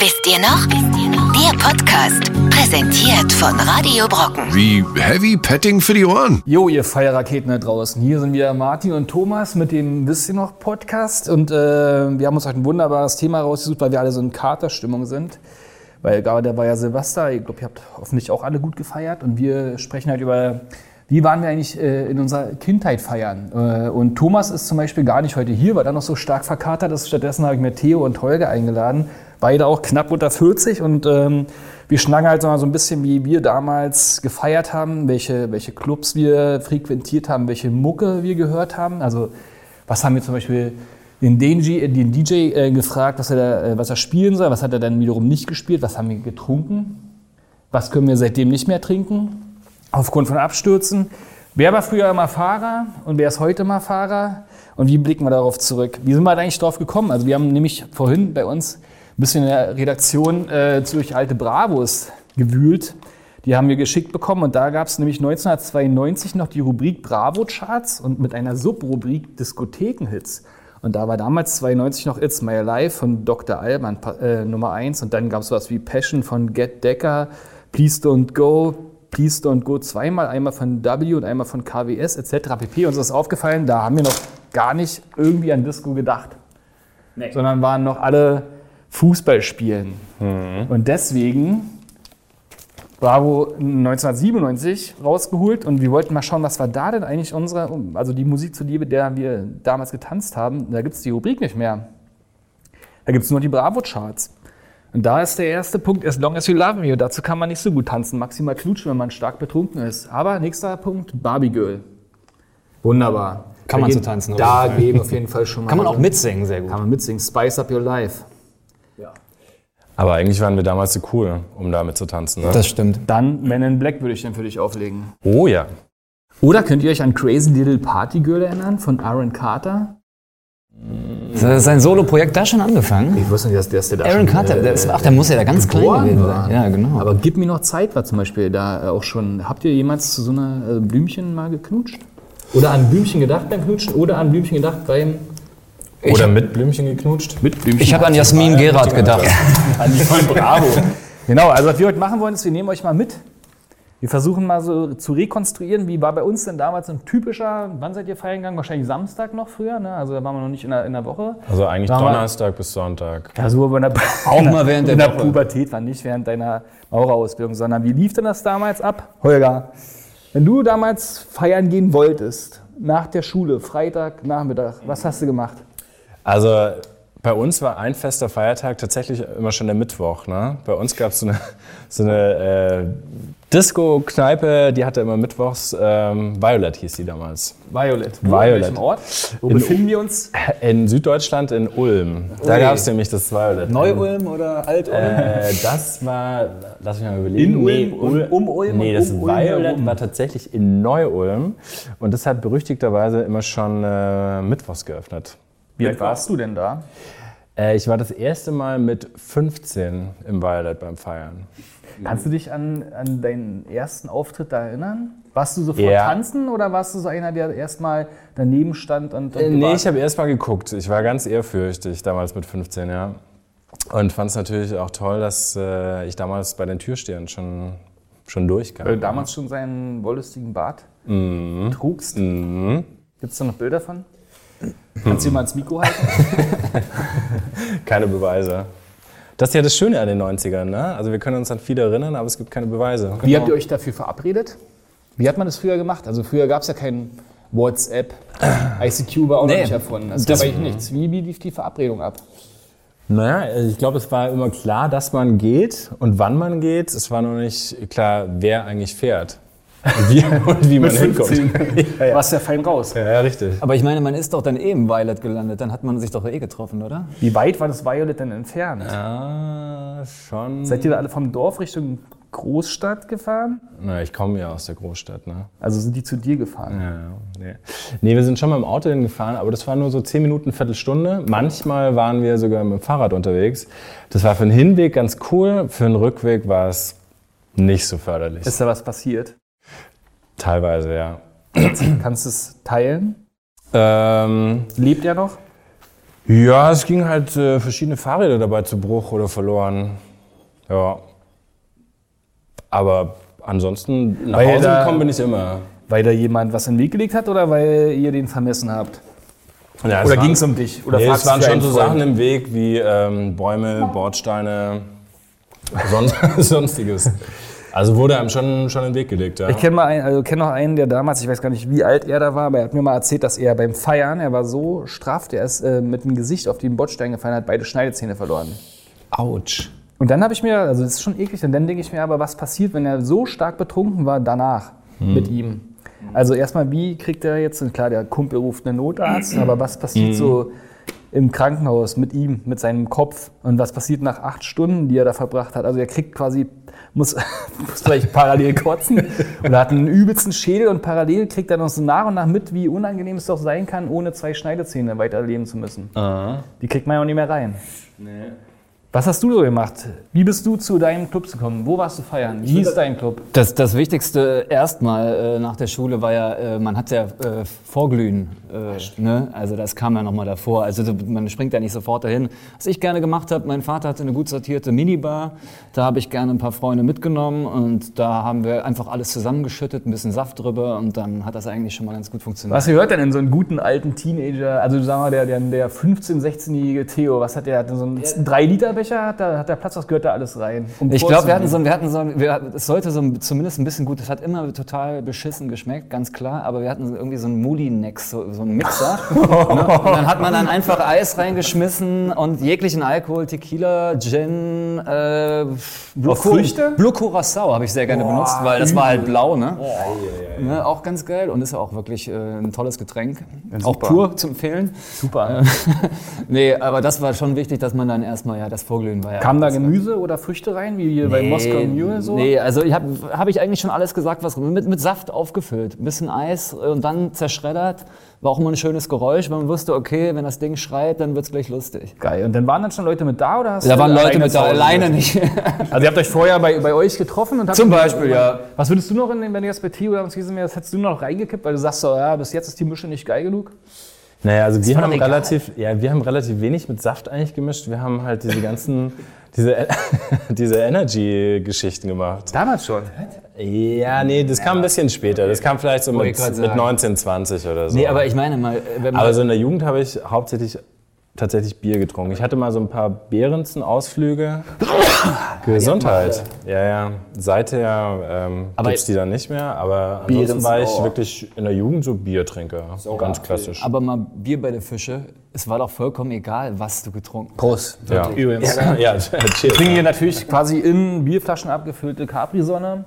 Wisst ihr noch? Wisst ihr noch? Der Podcast, präsentiert von Radio Brocken. Wie Heavy Petting für die Ohren. Jo, ihr Feierraketen da draußen. Hier sind wieder Martin und Thomas mit dem Wisst ihr noch Podcast. Und äh, wir haben uns heute ein wunderbares Thema rausgesucht, weil wir alle so in Katerstimmung sind. Weil gerade war ja Silvester. Ich glaube, ihr habt hoffentlich auch alle gut gefeiert. Und wir sprechen halt über, wie waren wir eigentlich äh, in unserer Kindheit feiern. Äh, und Thomas ist zum Beispiel gar nicht heute hier, weil er noch so stark verkatert ist. Stattdessen habe ich mir Theo und Holger eingeladen. Beide auch knapp unter 40 und ähm, wir schnacken halt so ein bisschen, wie wir damals gefeiert haben, welche, welche Clubs wir frequentiert haben, welche Mucke wir gehört haben. Also was haben wir zum Beispiel den, DJ, den DJ äh, gefragt, was er, da, äh, was er spielen soll, was hat er dann wiederum nicht gespielt, was haben wir getrunken, was können wir seitdem nicht mehr trinken, aufgrund von Abstürzen. Wer war früher immer Fahrer und wer ist heute mal Fahrer und wie blicken wir darauf zurück? Wie sind wir eigentlich drauf gekommen? Also wir haben nämlich vorhin bei uns ein bisschen in der Redaktion äh, durch alte Bravos gewühlt. Die haben wir geschickt bekommen und da gab es nämlich 1992 noch die Rubrik Bravo-Charts und mit einer Subrubrik Diskothekenhits. Und da war damals 92 noch It's My Life von Dr. Alban äh, Nummer 1 und dann gab es sowas wie Passion von Get Decker, Please Don't Go, Please Don't Go zweimal, einmal von W und einmal von KWS etc. pp. Uns ist aufgefallen, da haben wir noch gar nicht irgendwie an Disco gedacht, nee. sondern waren noch alle Fußball spielen. Mhm. Und deswegen Bravo 1997 rausgeholt und wir wollten mal schauen, was war da denn eigentlich unsere, also die Musik zu Liebe, der wir damals getanzt haben. Da gibt es die Rubrik nicht mehr. Da gibt es nur die Bravo-Charts. Und da ist der erste Punkt, as long as you love me. Und dazu kann man nicht so gut tanzen, maximal knutschen, wenn man stark betrunken ist. Aber nächster Punkt, Barbie Girl. Wunderbar. Kann da man so tanzen, oder? Da geben auf jeden Fall schon mal. Kann man auch mitsingen, sehr gut. Kann man mitsingen. Spice up your life. Aber eigentlich waren wir damals so cool, um damit zu tanzen. Ne? Das stimmt. Dann Men in Black würde ich dann für dich auflegen. Oh ja. Oder könnt ihr euch an Crazy Little Party Girl erinnern von Aaron Carter? Sein Solo-Projekt da schon angefangen? Ich wusste nicht, dass der, dass der da Aaron Carter, der ist, ach, der muss ja da ganz klein gewesen sein. Ja, genau. Aber Gib mir noch Zeit war zum Beispiel da auch schon. Habt ihr jemals zu so einer äh, Blümchen mal geknutscht? Oder an Blümchen gedacht beim Knutschen? Oder an Blümchen gedacht beim oder mit Blümchen geknutscht? Mit Blümchen. Ich habe an Jasmin Gerard gedacht. an die von Bravo. genau, also was wir heute machen wollen, ist, wir nehmen euch mal mit. Wir versuchen mal so zu rekonstruieren, wie war bei uns denn damals ein typischer, wann seid ihr feiern gegangen? Wahrscheinlich Samstag noch früher, ne? also da waren wir noch nicht in der, in der Woche. Also eigentlich Donnerstag bis Sonntag. Ja, so aber in der, auch mal während der, in der Pubertät, war nicht während deiner Maurerausbildung, sondern wie lief denn das damals ab? Holger, wenn du damals feiern gehen wolltest, nach der Schule, Freitag, Nachmittag, was hast du gemacht? Also bei uns war ein fester Feiertag tatsächlich immer schon der Mittwoch. Ne? Bei uns gab so es eine, so eine äh, Disco-Kneipe, die hatte immer mittwochs, ähm, Violet hieß die damals. Violet. Wo, Violet. In welchem Ort? Wo in, befinden wir uns? In Süddeutschland, in Ulm. Da gab es nämlich das Violet. Neu-Ulm oder Alt-Ulm? Äh, das war, lass mich mal überlegen. In Ulm? Nee, um, um Ulm? Nee, das um Violet Ulm war tatsächlich in Neu-Ulm. Und das hat berüchtigterweise immer schon äh, mittwochs geöffnet. Wie alt warst du denn da? Äh, ich war das erste Mal mit 15 im Violet beim Feiern. Kannst du dich an, an deinen ersten Auftritt da erinnern? Warst du sofort ja. tanzen oder warst du so einer, der erstmal daneben stand und. und äh, nee, ich habe erst mal geguckt. Ich war ganz ehrfürchtig damals mit 15, ja. Und fand es natürlich auch toll, dass äh, ich damals bei den Türstehern schon, schon durchkam. Weil du damals schon seinen wollüstigen Bart mhm. trugst. Mhm. Gibt es da noch Bilder von? Kannst du mal ins Mikro halten? keine Beweise. Das ist ja das Schöne an den 90ern. Ne? Also wir können uns an viele erinnern, aber es gibt keine Beweise. Wie habt ihr euch dafür verabredet? Wie hat man das früher gemacht? Also früher gab es ja kein WhatsApp, ICQ war auch nee, noch nicht erfunden. Das, das gab eigentlich nichts. Wie, wie lief die Verabredung ab? Naja, ich glaube, es war immer klar, dass man geht und wann man geht. Es war noch nicht klar, wer eigentlich fährt. Und wie, und wie man hinkommt. ja, ja. Warst ja fein raus. Ja, ja, richtig. Aber ich meine, man ist doch dann eh im Violet gelandet. Dann hat man sich doch eh getroffen, oder? Wie weit war das Violet denn entfernt? Ja, schon. Seid ihr da alle vom Dorf Richtung Großstadt gefahren? Na, ich komme ja aus der Großstadt, ne? Also sind die zu dir gefahren? Ja, nee. nee, wir sind schon mal im Auto hingefahren, aber das war nur so 10 Minuten, Viertelstunde. Manchmal waren wir sogar mit dem Fahrrad unterwegs. Das war für den Hinweg ganz cool, für den Rückweg war es nicht so förderlich. Ist da was passiert? Teilweise, ja. Kannst du es teilen? Ähm, Lebt er noch? Ja, es ging halt äh, verschiedene Fahrräder dabei zu Bruch oder verloren. Ja. Aber ansonsten nach Weil Hause da- gekommen bin ich immer. Weil da jemand was in den Weg gelegt hat oder weil ihr den vermessen habt? Ja, Oder ging es um dich? Oder nee, es waren schon so? Sachen im Weg wie ähm, Bäume, Bordsteine, son sonstiges. Also wurde einem schon, schon in den Weg gelegt, ja. Ich kenne einen, also kenn noch einen, der damals, ich weiß gar nicht, wie alt er da war, aber er hat mir mal erzählt, dass er beim Feiern, er war so straff, der ist äh, mit dem Gesicht auf den Bordstein gefallen, hat beide Schneidezähne verloren. Autsch. Und dann habe ich mir, also das ist schon eklig, und dann denke ich mir aber, was passiert, wenn er so stark betrunken war danach mit ihm? Also erstmal, wie kriegt er jetzt, klar, der Kumpel ruft einen Notarzt, aber was passiert so im Krankenhaus mit ihm, mit seinem Kopf und was passiert nach acht Stunden, die er da verbracht hat? Also er kriegt quasi, muss, muss vielleicht parallel kotzen oder hat einen übelsten Schädel und parallel kriegt er noch so nach und nach mit, wie unangenehm es doch sein kann, ohne zwei Schneidezähne weiterleben zu müssen. Die kriegt man ja auch nicht mehr rein. Was hast du so gemacht? Wie bist du zu deinem Club gekommen? Wo warst du feiern? Wie hieß dein Club? Das, das Wichtigste erstmal äh, nach der Schule war ja, äh, man hat ja äh, Vorglühen. Äh, ne? Also das kam ja nochmal davor. Also so, man springt ja nicht sofort dahin. Was ich gerne gemacht habe, mein Vater hatte eine gut sortierte Minibar. Da habe ich gerne ein paar Freunde mitgenommen und da haben wir einfach alles zusammengeschüttet, ein bisschen Saft drüber und dann hat das eigentlich schon mal ganz gut funktioniert. Was gehört denn in so einen guten alten Teenager? Also sagen wir, der, der, der 15-, 16-jährige Theo, was hat der? Hat so einen 3-Liter-Becher? Hat der, hat der Platz? Was gehört da alles rein? Um Ich glaube, wir hatten so, ein- wir hatten so, ein- wir, es sollte so ein, zumindest ein bisschen gut, es hat immer total beschissen geschmeckt, ganz klar, aber wir hatten so irgendwie so einen Moody-Nex, so, so einen Mixer. ne? Und dann hat man dann einfach Eis reingeschmissen und jeglichen Alkohol, Tequila, Gin, äh, Blue, Früchte? Blue Curacao habe ich sehr gerne benutzt, weil das war halt blau, ne? ne? Auch ganz geil und ist auch wirklich äh, ein tolles Getränk. auch super. pur zu empfehlen. Super. nee, aber das war schon wichtig, dass man dann erstmal, ja, das Vorglühen war ja. Kam da das war- Gemüse oder Früchte rein, wie hier bei Moskau Mule so? Nee, also ich habe hab ich eigentlich schon alles gesagt, was mit, mit Saft aufgefüllt. Ein bisschen Eis und dann zerschreddert. War auch immer ein schönes Geräusch, weil man wusste, okay, wenn das Ding schreit, dann wird's gleich lustig. Geil. Und dann waren dann schon Leute mit da oder hast Da waren Leute mit da, alleine nicht. Also ihr habt euch vorher bei, bei euch getroffen und habt Zum Beispiel, ja. Was würdest du noch, in den, wenn du jetzt bei Theo oder uns gewesen wärst, hättest du noch reingekippt, weil du sagst so, ja, bis jetzt ist die Mische nicht geil genug? Naja, also wir haben relativ, ja, wir haben relativ wenig mit Saft eigentlich gemischt. Wir haben halt diese ganzen, diese, diese Energy-Geschichten gemacht. Damals schon. Ja, nee, das kam ein bisschen später. Das kam vielleicht so mit, mit sagen. 19, 20 oder so. Nee, aber ich meine mal, wenn man. Aber so in der Jugend habe ich hauptsächlich tatsächlich Bier getrunken. Ich hatte mal so ein paar Behrensen-Ausflüge. Gesundheit. Ja, ja. Seither ähm, gibt es die dann nicht mehr. Aber ansonsten war ich wirklich in der Jugend so Biertrinker. Ganz klassisch. aber mal Bier bei der Fische, es war doch vollkommen egal, was du getrunken hast. Prost. ja. Übrigens. Ja, ja, cheers. trinken hier natürlich quasi in Bierflaschen abgefüllte Capri-Sonne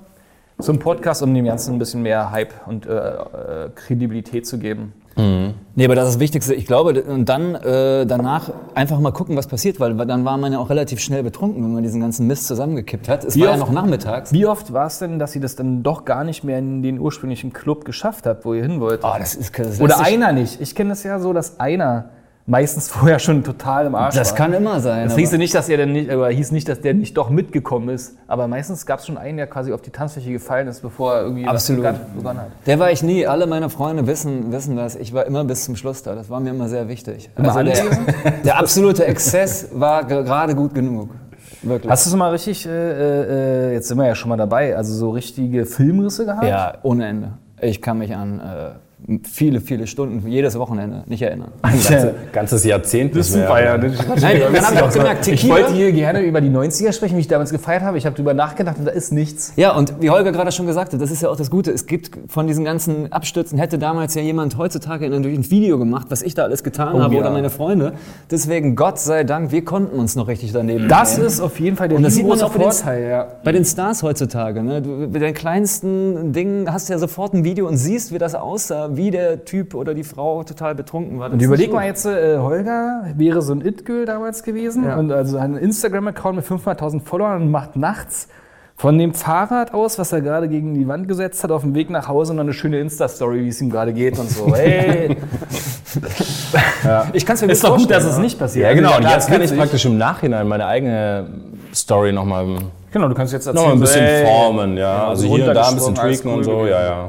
zum Podcast, um dem Ganzen ein bisschen mehr Hype und äh, äh, Kredibilität zu geben. Nee, aber das ist das Wichtigste. Ich glaube, und dann äh, danach einfach mal gucken, was passiert, weil dann war man ja auch relativ schnell betrunken, wenn man diesen ganzen Mist zusammengekippt hat. Es Wie war ja oft- noch nachmittags. Wie oft war es denn, dass ihr das dann doch gar nicht mehr in den ursprünglichen Club geschafft habt, wo ihr hin wolltet? Oh, das ist, das Oder einer nicht. Ich kenne es ja so, dass einer meistens vorher schon total im Arsch Das war. kann immer sein. Das hieß nicht, dass er denn nicht, aber hieß nicht, dass der nicht doch mitgekommen ist. Aber meistens gab es schon einen, der quasi auf die Tanzfläche gefallen ist, bevor er irgendwie Absolut. begonnen hat. Der war ich nie. Alle meine Freunde wissen, wissen das. Ich war immer bis zum Schluss da. Das war mir immer sehr wichtig. Also alle der, der absolute Exzess war ge- gerade gut genug. Wirklich. Hast du so mal richtig, äh, äh, jetzt sind wir ja schon mal dabei, also so richtige Filmrisse gehabt? ja, ohne Ende. Ich kann mich an äh, viele, viele Stunden, jedes Wochenende nicht erinnern. Ganze, ganzes Jahrzehnt Das mehr. ja. Nein, dann habe ich auch gemerkt, Ich Tequila. wollte hier gerne über die 90er sprechen, wie ich damals gefeiert habe. Ich habe drüber nachgedacht und da ist nichts. Ja, und wie Holger gerade schon gesagt hat, das ist ja auch das Gute. Es gibt von diesen ganzen Abstürzen, hätte damals ja jemand heutzutage in- ein Video gemacht, was ich da alles getan habe ja. oder meine Freunde. Deswegen, Gott sei Dank, wir konnten uns noch richtig daneben Das nehmen. ist auf jeden Fall der Und das sieht man auch bei den- Vorteil. Ja. Bei den Stars heutzutage, ne? du, bei den kleinsten Dingen hast du ja sofort ein Video und siehst, wie das aussah, wie der Typ oder die Frau total betrunken war. Das Und überleg mal jetzt, äh, Holger wäre so ein It-Girl damals gewesen und also ein Instagram-Account mit 500.000 Followern und macht nachts von dem Fahrrad aus, was er gerade gegen die Wand gesetzt hat, auf dem Weg nach Hause noch eine schöne Insta-Story, wie es ihm gerade geht und so. Hey, Ich kann es mir ist doch gut, dass es nicht passiert. Ja, genau. Also, Und klar, jetzt kann ich praktisch im Nachhinein meine eigene Story nochmal noch Genau, du kannst jetzt erzählen. ein bisschen so, ey, formen, ja. Also hier und da ein bisschen tweaken und so, gewesen. ja, ja.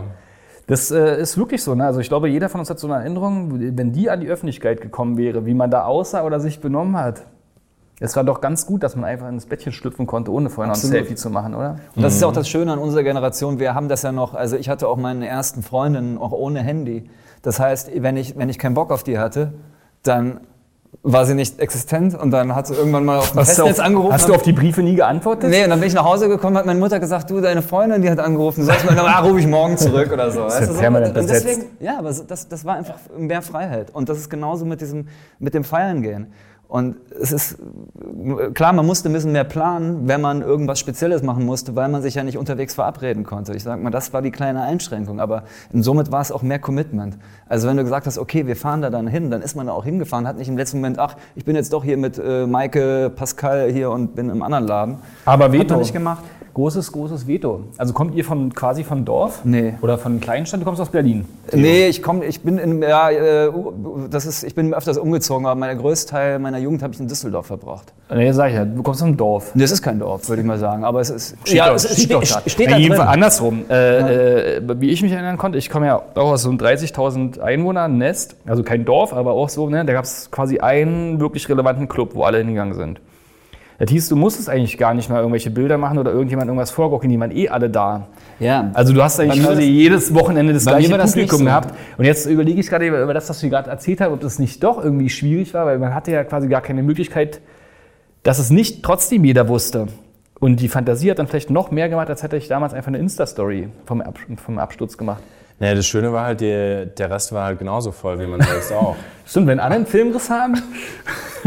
Das äh, ist wirklich so. Ne? Also ich glaube, jeder von uns hat so eine Erinnerung, wenn die an die Öffentlichkeit gekommen wäre, wie man da aussah oder sich benommen hat. Es war doch ganz gut, dass man einfach ins Bettchen schlüpfen konnte, ohne vorher noch ein. Selfie zu machen, oder? Und das ist ja auch das Schöne an unserer Generation. Wir haben das ja noch, also ich hatte auch meine ersten Freundinnen auch ohne Handy. Das heißt, wenn ich, wenn ich keinen Bock auf die hatte, dann war sie nicht existent und dann hat sie irgendwann mal auf dem Hast, du Festnetz auf, angerufen. hast du auf die Briefe nie geantwortet? Nee, und dann bin ich nach Hause gekommen, hat meine Mutter gesagt, du, deine Freundin, die hat angerufen, sollst du mal, ah, rufe ich morgen zurück oder so. Weißt ja du, so permanent und deswegen, ja, aber das, das war einfach mehr Freiheit. Und das ist genauso mit diesem, mit dem Feiern gehen. Und es ist, klar, man musste ein bisschen mehr planen, wenn man irgendwas Spezielles machen musste, weil man sich ja nicht unterwegs verabreden konnte. Ich sag mal, das war die kleine Einschränkung, aber somit war es auch mehr Commitment. Also wenn du gesagt hast, okay, wir fahren da dann hin, dann ist man da auch hingefahren, hat nicht im letzten Moment, ach, ich bin jetzt doch hier mit äh, Maike, Pascal hier und bin im anderen Laden. Aber Hat Veto. man nicht gemacht. Großes, großes Veto. Also kommt ihr von quasi vom Dorf? Nee. Oder von Kleinstadt? Du kommst aus Berlin. Nee, ich komme, ich bin in, ja, äh, das ist, ich bin öfters umgezogen, aber mein Großteil meiner Jugend habe ich in Düsseldorf verbracht. Nee, sag ich ja, du kommst vom Dorf. Das ist kein Dorf, würde ich mal sagen, aber es ist, Ja, es, steht, steht, steht, steht da drin. andersrum. Äh, äh, wie ich mich erinnern konnte, ich komme ja auch aus so einem 30.000 Einwohner Nest, also kein Dorf, aber auch so, ne, da gab es quasi einen wirklich relevanten Club, wo alle hingegangen sind. Das hieß, du musstest eigentlich gar nicht mal irgendwelche Bilder machen oder irgendjemand irgendwas vorgaukeln, die waren eh alle da. Ja, Also du hast eigentlich quasi jedes Wochenende das gleiche das Publikum so. gehabt. Und jetzt überlege ich gerade über das, was du gerade erzählt hast, ob das nicht doch irgendwie schwierig war, weil man hatte ja quasi gar keine Möglichkeit, dass es nicht trotzdem jeder wusste. Und die Fantasie hat dann vielleicht noch mehr gemacht, als hätte ich damals einfach eine Insta-Story vom, Ab vom Absturz gemacht. Naja, das Schöne war halt, die, der Rest war halt genauso voll wie man selbst auch. Stimmt, wenn alle einen Filmriss haben,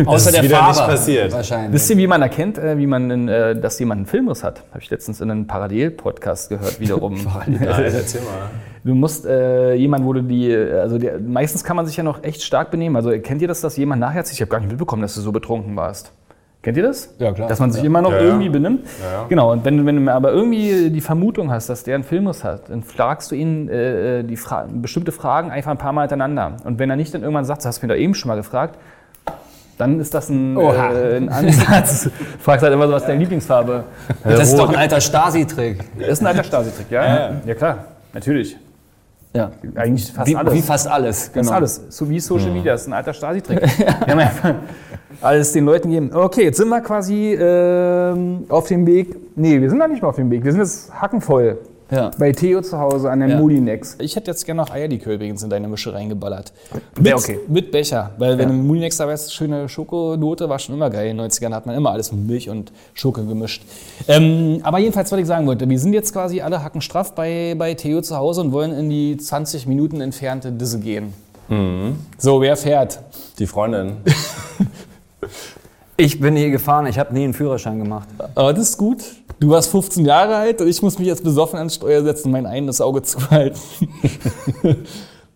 außer ist wieder nicht passiert. Wahrscheinlich. wisst ihr, wie man erkennt, äh, wie man, in, äh, dass jemand einen Filmriss hat? Habe ich letztens in einem Parallel-Podcast gehört, wiederum. Nein, erzähl mal. Du musst äh, jemand, wo du die, also der, meistens kann man sich ja noch echt stark benehmen. Also kennt ihr das, dass jemand nachher, ich habe gar nicht mitbekommen, dass du so betrunken warst. Kennt ihr das? Ja, klar. Dass man sich immer noch Ja, ja. irgendwie benimmt. Ja, ja. Genau, und wenn, du- wenn du aber irgendwie die Vermutung hast, dass der einen Filmus hat, dann fragst du ihn äh, die Fra bestimmte Fragen einfach ein paar Mal hintereinander. Und wenn er nicht dann irgendwann sagt, das hast du mir da eben schon mal gefragt, dann ist das ein, äh, ein Ansatz. Fragst halt immer so, was ist deine Lieblingsfarbe? Das ist doch ein alter Stasi-Trick. Das ist ein alter Stasi-Trick, ja, ja. Ja, klar, natürlich. Ja. Eigentlich fast Wie, alles. wie fast alles. Das ist alles. So wie Social Media, das ist ein alter Stasi-Trick. Wir haben einfach alles den Leuten gegeben. Okay, jetzt sind wir quasi ähm, auf dem Weg. Nee, wir sind noch nicht mal auf dem Weg. Wir sind jetzt hackenvoll. Ja. Bei Theo zu Hause an der Ja. Mulinex. Ich hätte jetzt gerne noch Eierlikör übrigens in deine Mische reingeballert. Mit- okay. Mit Becher. Weil wenn du Mulinex dabei hast, schöne Schokonote, war schon immer geil. In den 90ern hat man immer alles mit Milch und Schoko gemischt. Ähm, aber jedenfalls, was ich sagen wollte, wir sind jetzt quasi alle hackenstraff bei, bei Theo zu Hause und wollen in die 20 Minuten entfernte Disse gehen. So, wer fährt? Die Freundin. Ich bin nie gefahren, ich habe nie einen Führerschein gemacht. Aber das ist gut. Du warst 15 Jahre alt und ich muss mich jetzt besoffen ans Steuer setzen und mein eines Auge zuhalten.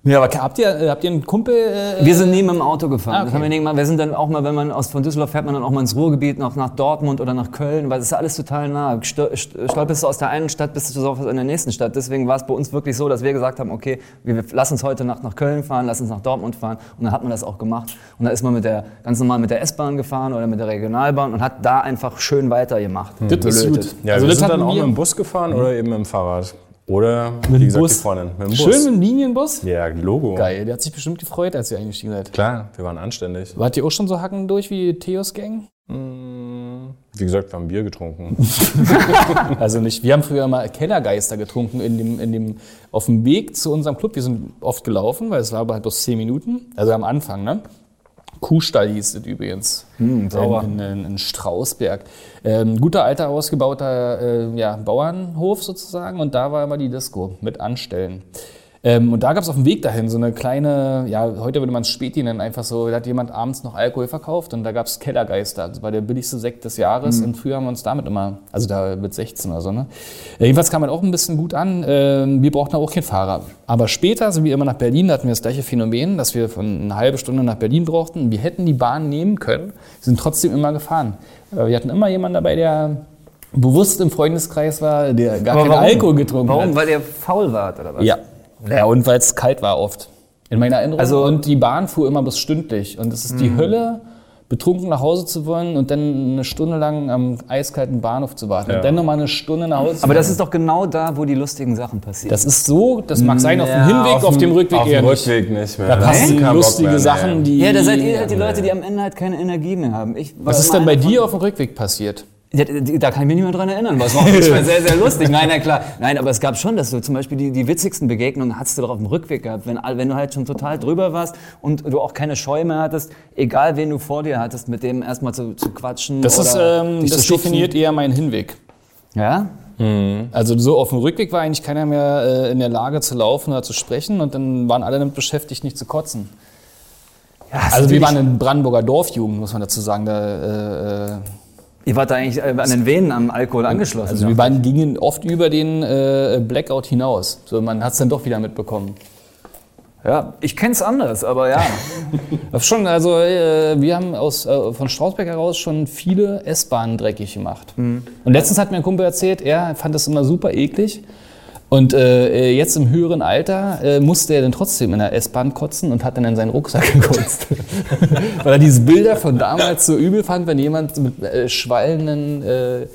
ja, aber habt ihr, äh, habt ihr einen Kumpel? Äh, Wir sind nie mit dem Auto gefahren. Ah, okay. Das haben wir, wir sind dann auch mal, wenn man aus von Düsseldorf fährt, man dann auch mal ins Ruhrgebiet, nach, nach Dortmund oder nach Köln, weil das ist ja alles total nah. Stol- st- Stolperst du aus der einen Stadt, bist du sofort in der nächsten Stadt. Deswegen war es bei uns wirklich so, dass wir gesagt haben, okay, wir, wir lass uns heute Nacht nach Köln fahren, lass uns nach Dortmund fahren. Und dann hat man das auch gemacht. Und da ist man mit der, ganz normal mit der S-Bahn gefahren oder mit der Regionalbahn und hat da einfach schön weitergemacht. das ist gut. Ja, also wir das sind dann auch mit dem Bus gefahren oder eben mit dem Fahrrad. Oder, wie dem gesagt, Bus. die Freundin. Mit dem Bus. Schön mit dem Linienbus? Ja, Logo. Geil, der hat sich bestimmt gefreut, als ihr eingestiegen seid. Klar, wir waren anständig. Wart ihr auch schon so hacken durch wie Theos Gang? Wie gesagt, wir haben Bier getrunken. Also nicht. Wir haben früher mal Kellergeister getrunken in dem, in dem, auf dem Weg zu unserem Club. Wir sind oft gelaufen, weil es war aber halt bloß 10 Minuten. Also am Anfang, ne? Kuhstall hieß es übrigens. sauber. In, in, in Strausberg. Ähm, guter, alter, ausgebauter äh, ja, Bauernhof sozusagen. Und da war immer die Disco mit Anstellen. Ähm, und da gab es auf dem Weg dahin so eine kleine, ja, heute würde man es Späti nennen, einfach so, da hat jemand abends noch Alkohol verkauft und da gab es Kellergeister. Das war der billigste Sekt des Jahres und früher haben wir uns damit immer, also da mit 16 oder so, ne? Äh, jedenfalls kam man auch ein bisschen gut an. Ähm, wir brauchten auch keinen Fahrer. Aber später sind wir immer nach Berlin, da hatten wir das gleiche Phänomen, dass wir von eine halbe Stunde nach Berlin brauchten. Wir hätten die Bahn nehmen können, sind trotzdem immer gefahren. Äh, wir hatten immer jemanden dabei, der bewusst im Freundeskreis war, der gar keinen warum? Alkohol getrunken Warum? hat. Weil ihr faul wart oder was? Ja. Ja, und weil es kalt war oft. In meiner Erinnerung. Also- und die Bahn fuhr immer bis stündlich. Und es ist die Hölle, betrunken nach Hause zu wollen und dann eine Stunde lang am eiskalten Bahnhof zu warten. Ja. Und dann nochmal eine Stunde nach Hause zu Aber das ist doch genau da, wo die lustigen Sachen passieren. Das ist so, das mag sein auf dem Ja, Hinweg, auf, dem Rückweg auf eher dem nicht. Rückweg nicht mehr. Da passen lustige mehr, Sachen, die. ja, da seid ihr halt die Leute, die am Ende halt keine Energie mehr haben. Ich Was ist denn bei dir auf dem Rückweg passiert? Ja, da kann ich mich nicht mehr dran erinnern. es war auch manchmal sehr, sehr lustig. Nein, na klar. Nein, aber es gab schon, dass du zum Beispiel die, die witzigsten Begegnungen hattest du doch auf dem Rückweg gehabt. Wenn, wenn du halt schon total drüber warst und du auch keine Scheu mehr hattest, egal wen du vor dir hattest, mit dem erstmal zu, zu quatschen. Das, ist, ähm, das definiert eher meinen Hinweg. Ja? Also so auf dem Rückweg war eigentlich keiner mehr äh, in der Lage zu laufen oder zu sprechen und dann waren alle damit beschäftigt, nicht zu kotzen. also wir waren in Brandenburger Dorfjugend, muss man dazu sagen. Da, äh, Ihr wart da eigentlich äh, an den Venen am Alkohol angeschlossen. also wir waren, gingen oft über den äh, Blackout hinaus. So, man hat es dann doch wieder mitbekommen. ja, ich kenn's anders, aber ja. Schon, also äh, wir haben aus, äh, von Strausberg heraus schon viele S-Bahnen dreckig gemacht. Und letztens hat mir ein Kumpel erzählt, er fand das immer super eklig. Und äh, jetzt im höheren Alter äh, musste er dann trotzdem in der S-Bahn kotzen und hat dann in seinen Rucksack gekotzt. Weil er diese Bilder von damals so übel fand, wenn jemand mit äh, Schwallenden äh,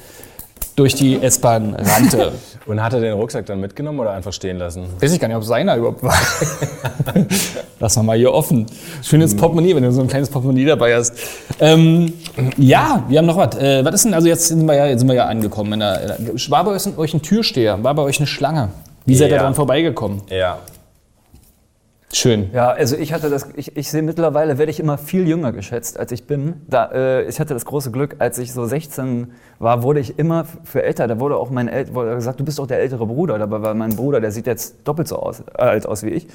durch die S-Bahn rannte. Und hat er den Rucksack dann mitgenommen oder einfach stehen lassen? Weiß ich gar nicht, ob es seiner überhaupt war. Lass mal hier offen. Schönes Portemonnaie, wenn du so ein kleines Portemonnaie dabei hast. Ähm, ja, wir haben noch was. Äh, was ist denn, also jetzt sind wir ja, jetzt sind wir ja angekommen. In der, der, war bei euch, ein Türsteher? War bei euch eine Schlange? Wie seid ihr Ja. dran vorbeigekommen? Ja. Schön. Ja, also ich hatte das, ich, ich sehe mittlerweile, werde ich immer viel jünger geschätzt, als ich bin. Da, äh, ich hatte das große Glück, als ich so 16 war, wurde ich immer für älter. Da wurde auch mein El wurde gesagt, du bist doch der ältere Bruder. Dabei war mein Bruder, der sieht jetzt doppelt so aus, äh, alt aus wie ich.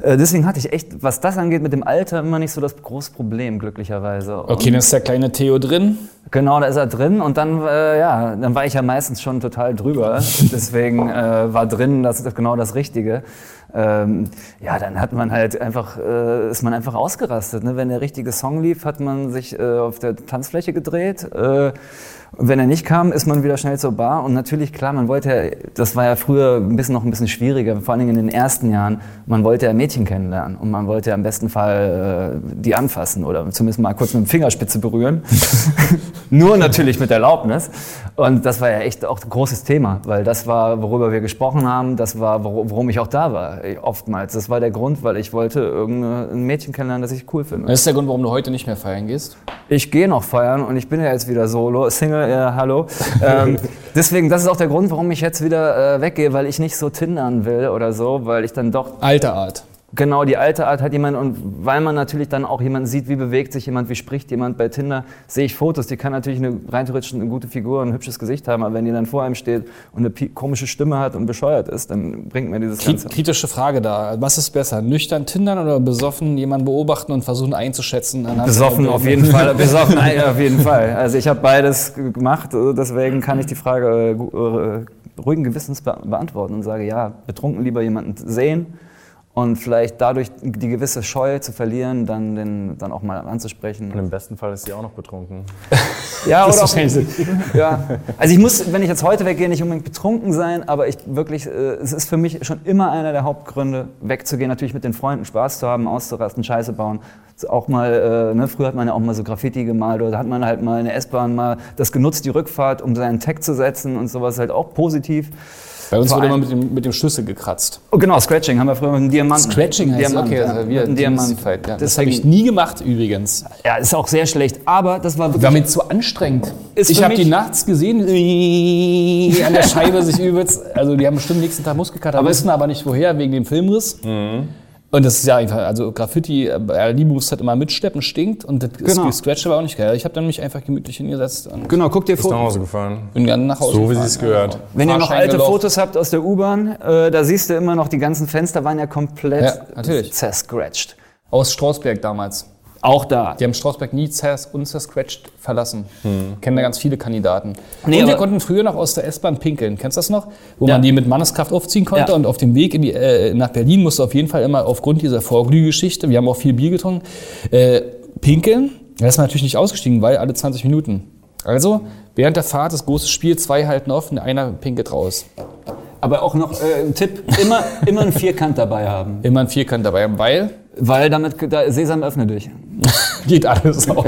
Äh, deswegen hatte ich echt, was das angeht, mit dem Alter immer nicht so das große Problem, glücklicherweise. Und Okay, dann ist der kleine Theo drin. Genau, da ist er drin und dann, äh, ja, dann war ich ja meistens schon total drüber. Deswegen äh, war drin das ist genau das Richtige. Ähm, ja, dann hat man halt einfach, äh, ist man einfach ausgerastet. Ne? Wenn der richtige Song lief, hat man sich äh, auf der Tanzfläche gedreht. Äh, wenn er nicht kam, ist man wieder schnell zur Bar. Und natürlich, klar, man wollte ja, das war ja früher ein bisschen noch ein bisschen schwieriger, vor Dingen in den ersten Jahren. Man wollte ja Mädchen kennenlernen und man wollte ja im besten Fall äh, die anfassen oder zumindest mal kurz mit dem Fingerspitze berühren. Nur natürlich mit Erlaubnis. Und das war ja echt auch ein großes Thema, weil das war, worüber wir gesprochen haben, das war, worum ich auch da war, eh, oftmals. Das war der Grund, weil ich wollte irgendein Mädchen kennenlernen, das ich cool finde. Das ist der Grund, warum du heute nicht mehr feiern gehst. Ich gehe noch feiern und ich bin ja jetzt wieder solo, Single, ja, hallo. Ähm, deswegen, das ist auch der Grund, warum ich jetzt wieder äh, weggehe, weil ich nicht so tindern will oder so, weil ich dann doch Alter Art. Genau die alte Art hat jemand und weil man natürlich dann auch jemanden sieht, wie bewegt sich jemand, wie spricht jemand bei Tinder, sehe ich Fotos, die kann natürlich eine, rein theoretisch eine gute Figur, ein hübsches Gesicht haben, aber wenn die dann vor einem steht und eine komische Stimme hat und bescheuert ist, dann bringt mir dieses Kri Ganze. kritische Frage da. Was ist besser? Nüchtern tindern oder besoffen jemanden beobachten und versuchen einzuschätzen? Besoffen auf jeden Fall, besoffen auf jeden Fall. Also ich habe beides gemacht, äh, deswegen kann ich die Frage äh, äh, ruhigen Gewissens be beantworten und sage ja, betrunken lieber jemanden sehen und vielleicht dadurch die gewisse Scheu zu verlieren, dann, den, dann auch mal anzusprechen. Und im besten Fall ist sie auch noch betrunken. Ja, Das oder ist auch, ja. Also ich muss, wenn ich jetzt heute weggehe, nicht unbedingt betrunken sein, aber ich wirklich, äh, es ist für mich schon immer einer der Hauptgründe, wegzugehen, natürlich mit den Freunden Spaß zu haben, auszurasten, Scheiße bauen. Auch mal, äh, ne, früher hat man ja auch mal so Graffiti gemalt oder hat man halt mal in der S-Bahn mal das genutzt, die Rückfahrt, um seinen Tag zu setzen und sowas halt auch positiv. Bei uns Vor wurde immer mit dem, mit dem Schlüssel gekratzt. Oh, genau, Scratching haben wir früher mit einem Diamanten. Scratching heißt Diamant, okay, ja, also mit wir einem Diamant. Ja, das habe ich nie gemacht übrigens. Ja, ist auch sehr schlecht, aber das war wirklich... War mir zu anstrengend. Ist ich habe die nachts gesehen, wie an der Scheibe sich übelst. Also die haben bestimmt nächsten Tag Muskelkater, aber wissen aber nicht woher, wegen dem Filmriss. Und das ist ja einfach, also Graffiti, äh, die muss halt immer mitsteppen, stinkt und das Genau. Scratch war auch nicht geil. Ich habe dann mich einfach gemütlich hingesetzt und Genau, guck dir Ist nach Fotos Hause gefahren. bin dann nach Hause So wie gefahren. sie es gehört. Wenn ihr noch alte gelaufen. Fotos habt aus der U-Bahn, äh, da siehst du immer noch, die ganzen Fenster waren ja komplett Ja, natürlich. zerscratcht. Aus Strausberg damals. Auch da. Die haben Strausberg nie zers unzerscratcht verlassen. Kennen da ganz viele Kandidaten. Nee, und wir konnten früher noch aus der S-Bahn pinkeln. Kennst du das noch? Wo Ja. man die mit Manneskraft aufziehen konnte. Ja. Und auf dem Weg in die, äh, nach Berlin musste auf jeden Fall immer aufgrund dieser Vorglühgeschichte, wir haben auch viel Bier getrunken, äh, pinkeln. Da ist man natürlich nicht ausgestiegen, weil alle 20 Minuten. Also, während der Fahrt das große Spiel, zwei halten offen, einer pinkelt raus. Aber auch noch äh, ein Tipp, immer, immer einen Vierkant dabei haben. Immer ein Vierkant dabei, weil Weil damit, da, Sesam öffne dich. Geht alles auf.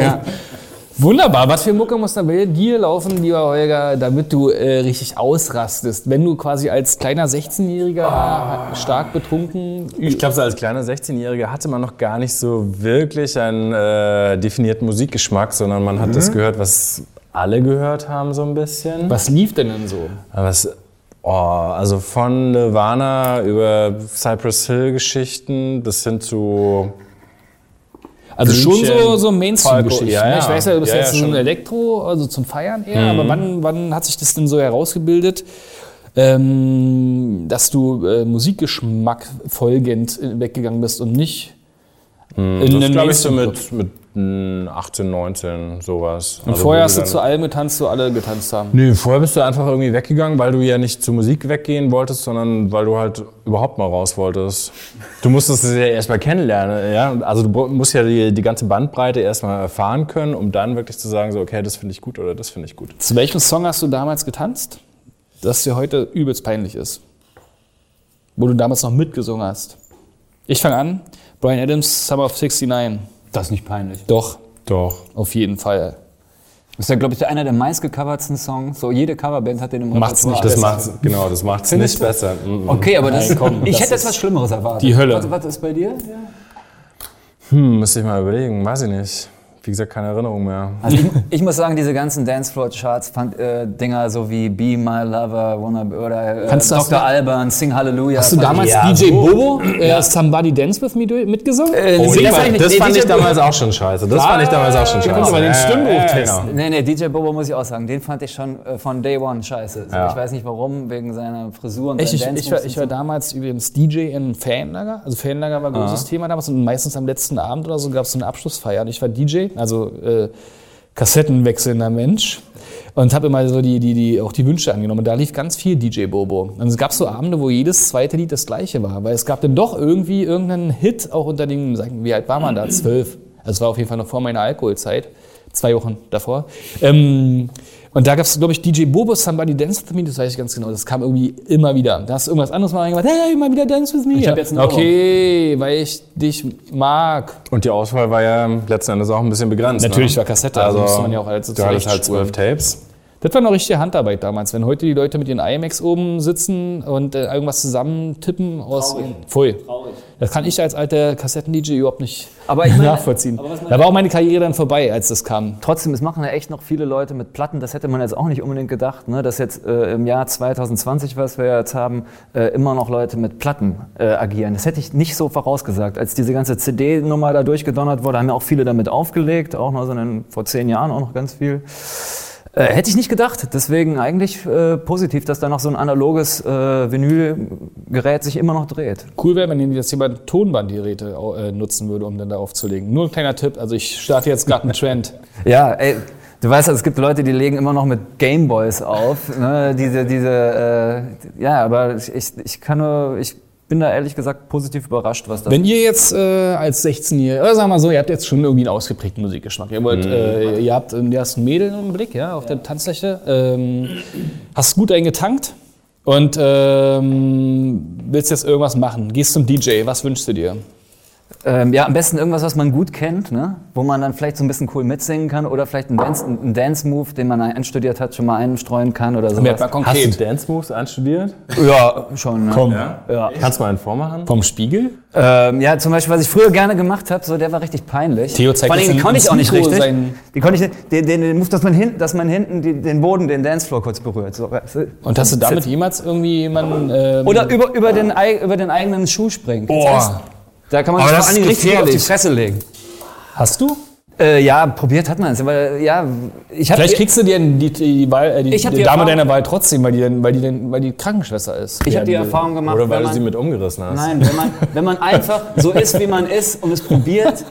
Wunderbar. Was für Mucke muss da bei dir laufen, lieber Holger, damit du äh, richtig ausrastest? Wenn du quasi als kleiner 16-Jähriger stark betrunken. Ich glaube, so als kleiner 16-Jähriger hatte man noch gar nicht so wirklich einen äh, definierten Musikgeschmack, sondern man hat das gehört, was alle gehört haben, so ein bisschen. Was lief denn denn so? Es, oh, also von Nirvana über Cypress Hill Geschichten bis hin zu Also schon Blümchen, so, so Mainstream-Geschichten. Ja, ja. Ich weiß ja, du bist Ja, jetzt ein schon. Mhm. Elektro, also zum Feiern eher, aber wann, wann hat sich das denn so herausgebildet, ähm, dass du äh, Musikgeschmack folgend äh, weggegangen bist und nicht in das den glaube ich so mit, mit 18, 19, sowas. Und Also vorher hast du zu allem getanzt, wo alle getanzt haben. Nö, vorher bist du einfach irgendwie weggegangen, weil du ja nicht zur Musik weggehen wolltest, sondern weil du halt überhaupt mal raus wolltest. Du musstest es ja erstmal kennenlernen, ja. Also du musst ja die, die ganze Bandbreite erstmal erfahren können, um dann wirklich zu sagen, so, okay, das finde ich gut oder das finde ich gut. Zu welchem Song hast du damals getanzt, das dir heute übelst peinlich ist? Wo du damals noch mitgesungen hast. Ich fange an. Brian Adams, Summer of 69. Das ist nicht peinlich. Doch, Doch. auf jeden Fall. Das ist ja, glaube ich, einer der meistgecovertsten Songs. So, jede Coverband hat den im Macht's Repertoire. nicht Das macht's, genau, das macht's nicht besser. Mhm. Okay, aber das, Nein, komm, ich das hätte jetzt was Schlimmeres erwartet. die Hölle. Was, was ist bei dir? Hm, müsste ich mal überlegen, weiß ich nicht. Wie gesagt, keine Erinnerung mehr. Also ich, ich muss sagen, diese ganzen Dancefloor-Charts, fand, äh, Dinger so wie Be My Lover, Wanna Be oder äh, Kannst du Dr. Alban, Sing Hallelujah. Hast du fand damals ich- DJ Bobo, äh, Somebody Dance With Me du- mitgesungen? Äh, Oh, nee, das, ich das nicht. fand Nee, ich DJ damals auch schon scheiße. Das fand ich damals auch schon scheiße. konnte aber den Ja, Stimmbruch ja, testen. genau. Nee, nee, DJ Bobo muss ich auch sagen, den fand ich schon äh, von Day One scheiße. Ja. Ich weiß nicht warum, wegen seiner Frisur und Ich, ich, ich, war, Dance-Moves ich war damals übrigens DJ in Fanlager. Also Fanlager war ein großes Thema damals und meistens am letzten Abend oder so gab es so eine Abschlussfeier. Und ich war DJ, also äh, kassettenwechselnder Mensch. Und habe immer so die, die, die, auch die Wünsche angenommen. Und da lief ganz viel DJ Bobo. Und es gab so Abende, wo jedes zweite Lied das gleiche war. Weil es gab dann doch irgendwie irgendeinen Hit, auch unter den, wie alt war man da? Zwölf. Also es war auf jeden Fall noch vor meiner Alkoholzeit. Zwei Wochen davor. Ähm, und da gab es, glaube ich, DJ Bobo, Somebody Dance With Me, das weiß ich ganz genau. Das kam irgendwie immer wieder. Da hast du irgendwas anderes mal reingemacht, hey, mal wieder Dance With Me. Ich hab jetzt einen okay, weil ich dich mag. Und die Auswahl war ja letzten Endes auch ein bisschen begrenzt. Natürlich ne? war Kassette, also musste man ja auch alles so Du hattest halt zurechtspulen. zwölf Tapes. Das war noch richtige Handarbeit damals. Wenn heute die Leute mit ihren IMAX oben sitzen und äh, irgendwas zusammentippen aus. Voll. Das kann ich als alter Kassetten-DJ überhaupt nicht Aber meine- nachvollziehen. aber da war auch meine Karriere dann vorbei, als das kam. Trotzdem, es machen ja echt noch viele Leute mit Platten. Das hätte man jetzt auch nicht unbedingt gedacht, ne? dass jetzt äh, im Jahr 2020, was wir jetzt haben, äh, immer noch Leute mit Platten äh, agieren. Das hätte ich nicht so vorausgesagt. Als diese ganze CD-Nummer da durchgedonnert wurde, haben ja auch viele damit aufgelegt, auch noch so in, vor zehn Jahren auch noch ganz viel. Äh, hätte ich nicht gedacht. Deswegen eigentlich äh, positiv, dass da noch so ein analoges äh, Vinylgerät sich immer noch dreht. Cool wäre, wenn jetzt jemand Tonbandgeräte äh, nutzen würde, um dann da aufzulegen. Nur ein kleiner Tipp. Also ich starte jetzt gerade einen Trend. Ja, ey, du weißt, es gibt Leute, die legen immer noch mit Gameboys auf. Ne? Diese, diese, äh, ja, aber ich, ich, ich kann nur, ich bin da ehrlich gesagt positiv überrascht, was das Wenn ihr jetzt äh, als 16-Jähriger, oder sagen wir mal so, ihr habt jetzt schon irgendwie einen ausgeprägten Musikgeschmack. Ihr, wollt, äh, ihr habt ihr hast ein Mädel im Blick, ja, auf der Tanzfläche. Ähm, hast gut eingetankt und ähm, willst jetzt irgendwas machen. Gehst zum DJ, was wünschst du dir? Ähm, ja, am besten irgendwas, was man gut kennt, ne? wo man dann vielleicht so ein bisschen cool mitsingen kann oder vielleicht einen Dance- einen Dance-Move, den man einstudiert hat, schon mal einstreuen kann oder sowas. Hast du Dance Moves anstudiert? Ja, schon. Ne? Komm, Ja. Kannst du mal einen vormachen? vom Spiegel? Ähm, ja, zum Beispiel, was ich früher gerne gemacht habe, so der war richtig peinlich. Theo zeigt Vor allem, den konnte ich auch nicht richtig. Die konnte ich nicht, den, den, den Move, dass man, hin, dass man hinten die, den Boden, den Dancefloor kurz berührt. So? Und hast du damit jemals irgendwie jemanden... Ähm, Oder über, über, den, über den eigenen Schuh springen. Boah. Da kann man Aber sich das vor allen ist Dingen richtig auf die. Fresse legen. Hast du? Äh, ja, probiert hat man es. Aber ja, ich habe Vielleicht kriegst du dir die, die, Wahl, äh, die, die die Dame deiner Wahl trotzdem, weil die, dann- weil die, weil die Krankenschwester ist. ich hab die Erfahrung gemacht, Oder weil wenn du man, sie mit umgerissen hast? nein, wenn man, wenn man einfach so ist, wie man ist und es probiert,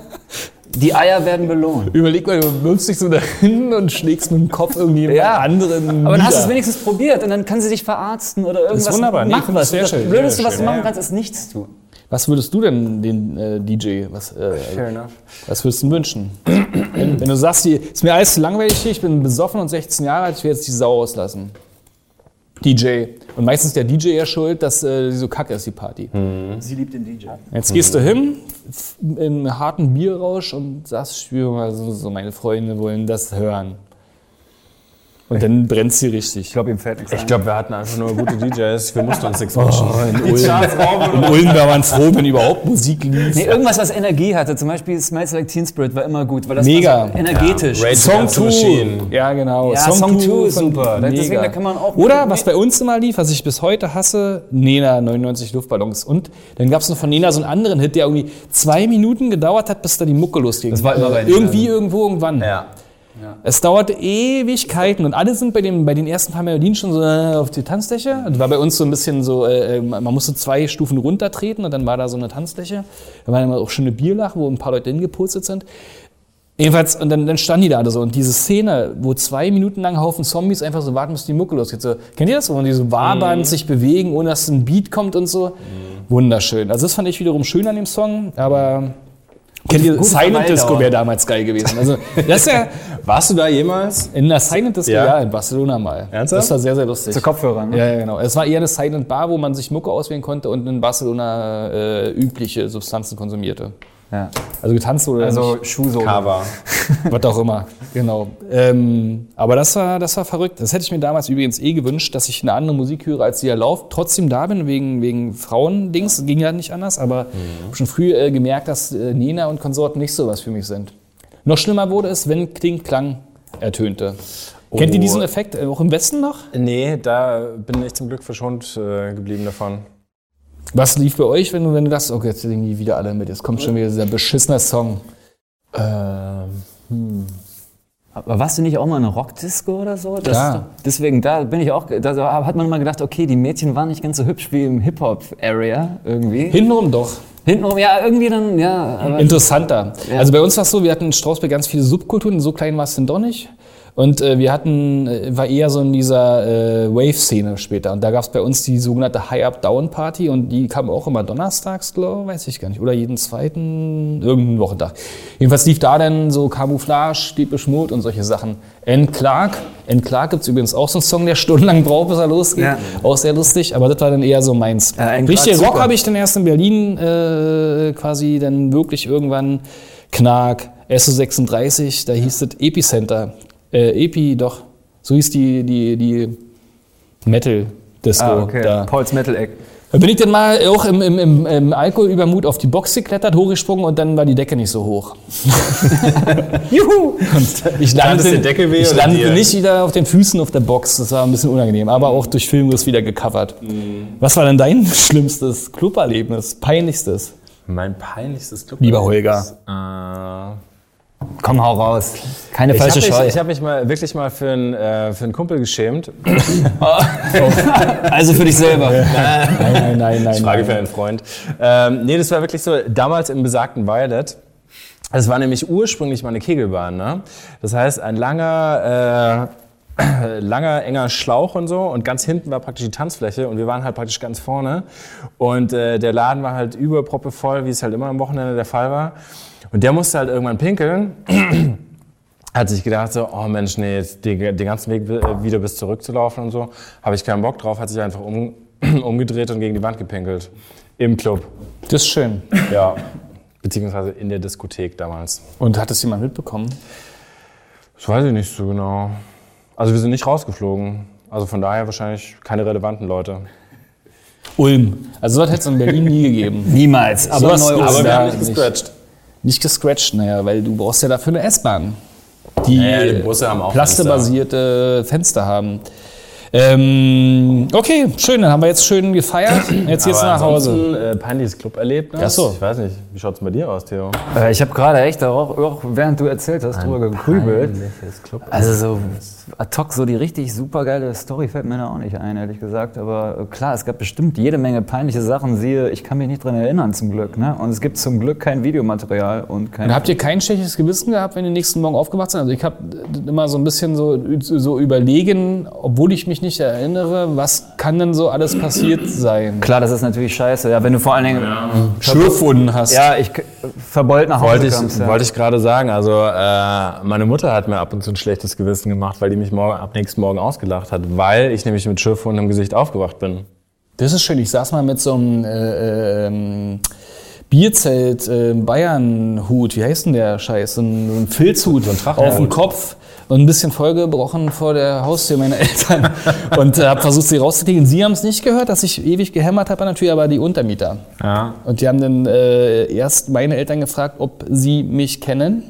die Eier werden belohnt. Überleg mal, du wirfst dich so da hinten und schlägst mit dem Kopf irgendwie Ja. anderen. Aber dann hast du es wenigstens probiert und dann kann sie dich verarzten oder irgendwas. wunderbar. Nee, ich Mach find das was. sehr das schön, Blödeste, sehr was du machen Ja. kannst, ist nichts tun. Was würdest du denn den äh, DJ, was, äh, enough. was würdest du wünschen? wenn, wenn du sagst, die, ist mir alles zu langweilig hier, ich bin besoffen und 16 Jahre alt, ich will jetzt die Sau auslassen. DJ. Und meistens der DJ ja schuld, dass äh, so kacke ist, die Party. Sie liebt den DJ. Jetzt gehst du hin, f- im harten Bierrausch und sagst, spür mal, so, so meine Freunde wollen das hören. Und dann brennt sie richtig. Ich glaube, ihm fällt nichts Ich glaube, wir hatten einfach nur gute DJs. Wir mussten uns nichts wünschen. in Ulm, in Ulm war man froh, wenn überhaupt Musik lief. Nee, irgendwas, was Energie hatte. Zum Beispiel Smells Like Teen Spirit war immer gut, weil das Mega. war so energetisch. Ja, Song Against the 2. Machine. Ja, genau. Ja, Song 2 ist von- super. Deswegen, da kann man auch- Oder was bei uns immer lief, was ich bis heute hasse, Nena, 99 Luftballons. Und dann gab es noch von Nena so einen anderen Hit, der irgendwie zwei Minuten gedauert hat, bis da die Mucke losging. Das war immer bei Nena Irgendwie, irgendwo, irgendwann. Ja. Es dauerte Ewigkeiten und alle sind bei, dem, bei den ersten paar Melodien schon so äh, auf die Tanzdecke. Das war bei uns so ein bisschen so, äh, man musste zwei Stufen runtertreten und dann war da so eine Tanzdecke. Da war immer auch schon eine Bierlache, wo ein paar Leute hingepostet sind. Jedenfalls, und dann, dann standen die da alle so. Und diese Szene, wo zwei Minuten lang Haufen Zombies einfach so warten, bis die Mucke losgeht. So, kennt ihr das? Wo die so wabern, sich bewegen, ohne dass ein Beat kommt und so. Wunderschön. Also das fand ich wiederum schön an dem Song, aber kennt ihr Silent. Disco wäre damals geil gewesen. Also das ja Warst du da jemals? in der Silent Disco, Ja. ja, in Barcelona mal. Ernsthaft? Das war sehr, sehr lustig. Zu Kopfhörern. Ne? Ja, ja, genau. Es war eher eine Silent Bar, wo man sich Mucke auswählen konnte und in Barcelona äh, übliche Substanzen konsumierte. Ja. Also getanzt oder Also nicht, Schuhsohle. Cover. was auch immer. Genau. Ähm, aber das war, das war verrückt. Das hätte ich mir damals übrigens eh gewünscht, dass ich eine andere Musik höre, als die erlaubt. Trotzdem da bin, wegen, wegen Frauendings. Ging ja nicht anders. Aber ich habe schon früh äh, gemerkt, dass äh, Nena und Konsorten nicht so was für mich sind. Noch schlimmer wurde es, wenn Kling Klang ertönte. Kennt ihr diesen Effekt äh, auch im Westen noch? Nee, da bin ich zum Glück verschont äh, geblieben davon. Was lief bei euch, wenn du, wenn du dachtest, okay, jetzt singen die wieder alle mit, jetzt kommt schon wieder dieser beschissene Song. Ähm, Aber warst du nicht auch mal eine Rockdisco oder so? Das doch- Deswegen, da bin ich auch, da hat man immer gedacht, okay, die Mädchen waren nicht ganz so hübsch wie im Hip-Hop-Area irgendwie. Hintenrum doch. Hintenrum, ja, irgendwie dann, ja. Interessanter. Ja. Also bei uns war es so, wir hatten in Strausberg ganz viele Subkulturen, so klein war es denn doch nicht. Und äh, wir hatten, äh, war eher so in dieser äh, Wave-Szene später. Und da gab es bei uns die sogenannte High-Up-Down-Party und die kam auch immer donnerstags, glaube weiß ich gar nicht. Oder jeden zweiten, irgendeinen Wochentag. Jedenfalls lief da dann so Camouflage, Deepish Mode und solche Sachen. N. Clark. N. Clark gibt es übrigens auch so einen Song, der stundenlang braucht, bis er losgeht. Ja. Auch sehr lustig, aber das war dann eher so meins. Ja, Richtig Rock habe ich dann erst in Berlin äh, quasi dann wirklich irgendwann Knark, SO36, da hieß es Epicenter. Äh, Epi, doch. So hieß die, die, die Metal-Disco. ah, okay. da. Pauls Metal Egg. da bin ich dann mal auch im, im, im, im Alkoholübermut auf die Box geklettert, hochgesprungen und dann war die Decke nicht so hoch. Juhu! Und ich landete, ich landete dir? nicht wieder auf den Füßen auf der Box. Das war ein bisschen unangenehm, aber auch durch Filmriss wieder gecovert. Was war denn dein schlimmstes Cluberlebnis, peinlichstes? mein peinlichstes Club. Lieber Holger. Äh, Komm, hau raus. Keine ich falsche habe Scheu. mich, ich hab mich mal wirklich mal für einen, äh, für einen Kumpel geschämt. also für dich selber. Nein, nein, nein, nein. Frage für nein. einen Freund. Ähm, nee, das war wirklich so, damals im besagten Violet. Es war nämlich ursprünglich mal eine Kegelbahn. Ne? Das heißt, ein langer, äh, langer, enger Schlauch und so. Und ganz hinten war praktisch die Tanzfläche. Und wir waren halt praktisch ganz vorne. Und äh, der Laden war halt überproppevoll, wie es halt immer am Wochenende der Fall war. Und der musste halt irgendwann pinkeln. Hat sich gedacht so, oh Mensch, nee, jetzt den, den ganzen Weg äh, wieder bis zurückzulaufen und so, habe ich keinen Bock drauf, hat sich einfach um, umgedreht und gegen die Wand gepinkelt. Im Club. Das ist schön. Ja. Beziehungsweise in der Diskothek damals. Und hat das jemand mitbekommen? Das weiß ich nicht so genau. Also wir sind nicht rausgeflogen. Also von daher wahrscheinlich keine relevanten Leute. Ulm. Also sowas hätte es in Berlin nie gegeben. Niemals. Aber neu gibt's Aber wir haben nicht gescratcht. Nicht gescratcht, naja, weil du brauchst ja dafür eine S-Bahn. Die Ja, die Busse haben auch plastebasierte Fenster haben. Ähm, okay, schön, dann haben wir jetzt schön gefeiert. Jetzt geht's nach Hause. Äh, peinliches Club-Erlebnis. Ach so. Ich weiß nicht, wie schaut's bei dir aus, Theo? Äh, ich habe gerade echt auch, auch, während du erzählt hast, drüber gegrübelt. Also so ad hoc so die richtig supergeile Story fällt mir da auch nicht ein, ehrlich gesagt. Aber äh, klar, es gab bestimmt jede Menge peinliche Sachen. Siehe, ich kann mich nicht dran erinnern zum Glück. Ne? Und es gibt zum Glück kein Videomaterial und kein... Und habt ihr kein schlechtes Gewissen gehabt, wenn ihr nächsten Morgen aufgewacht seid? Also ich habe immer so ein bisschen so, so überlegen, obwohl ich mich nicht erinnere, was kann denn so alles passiert sein? Klar, das ist natürlich scheiße. Ja, wenn du vor allen Dingen Schürfwunden hast. ja, ich verbeult nach Hause Wollte ich, kommst. Ja. wollte ich gerade sagen. Also äh, meine Mutter hat mir ab und zu ein schlechtes Gewissen gemacht, weil die mich morgen, ab nächsten Morgen ausgelacht hat, weil ich nämlich mit Schürfwunden im Gesicht aufgewacht bin. Das ist schön. Ich saß mal mit so einem äh, ähm, Bierzelt äh, Bayern-Hut, wie heißt denn der Scheiß? So ein, so ein Filzhut auf dem Kopf und ein bisschen vollgebrochen vor der Haustür meiner Eltern und äh, habe versucht, sie rauszukriegen. Sie haben es nicht gehört, dass ich ewig gehämmert habe Tür, aber die Untermieter. Ja. Und die haben dann äh, erst meine Eltern gefragt, ob sie mich kennen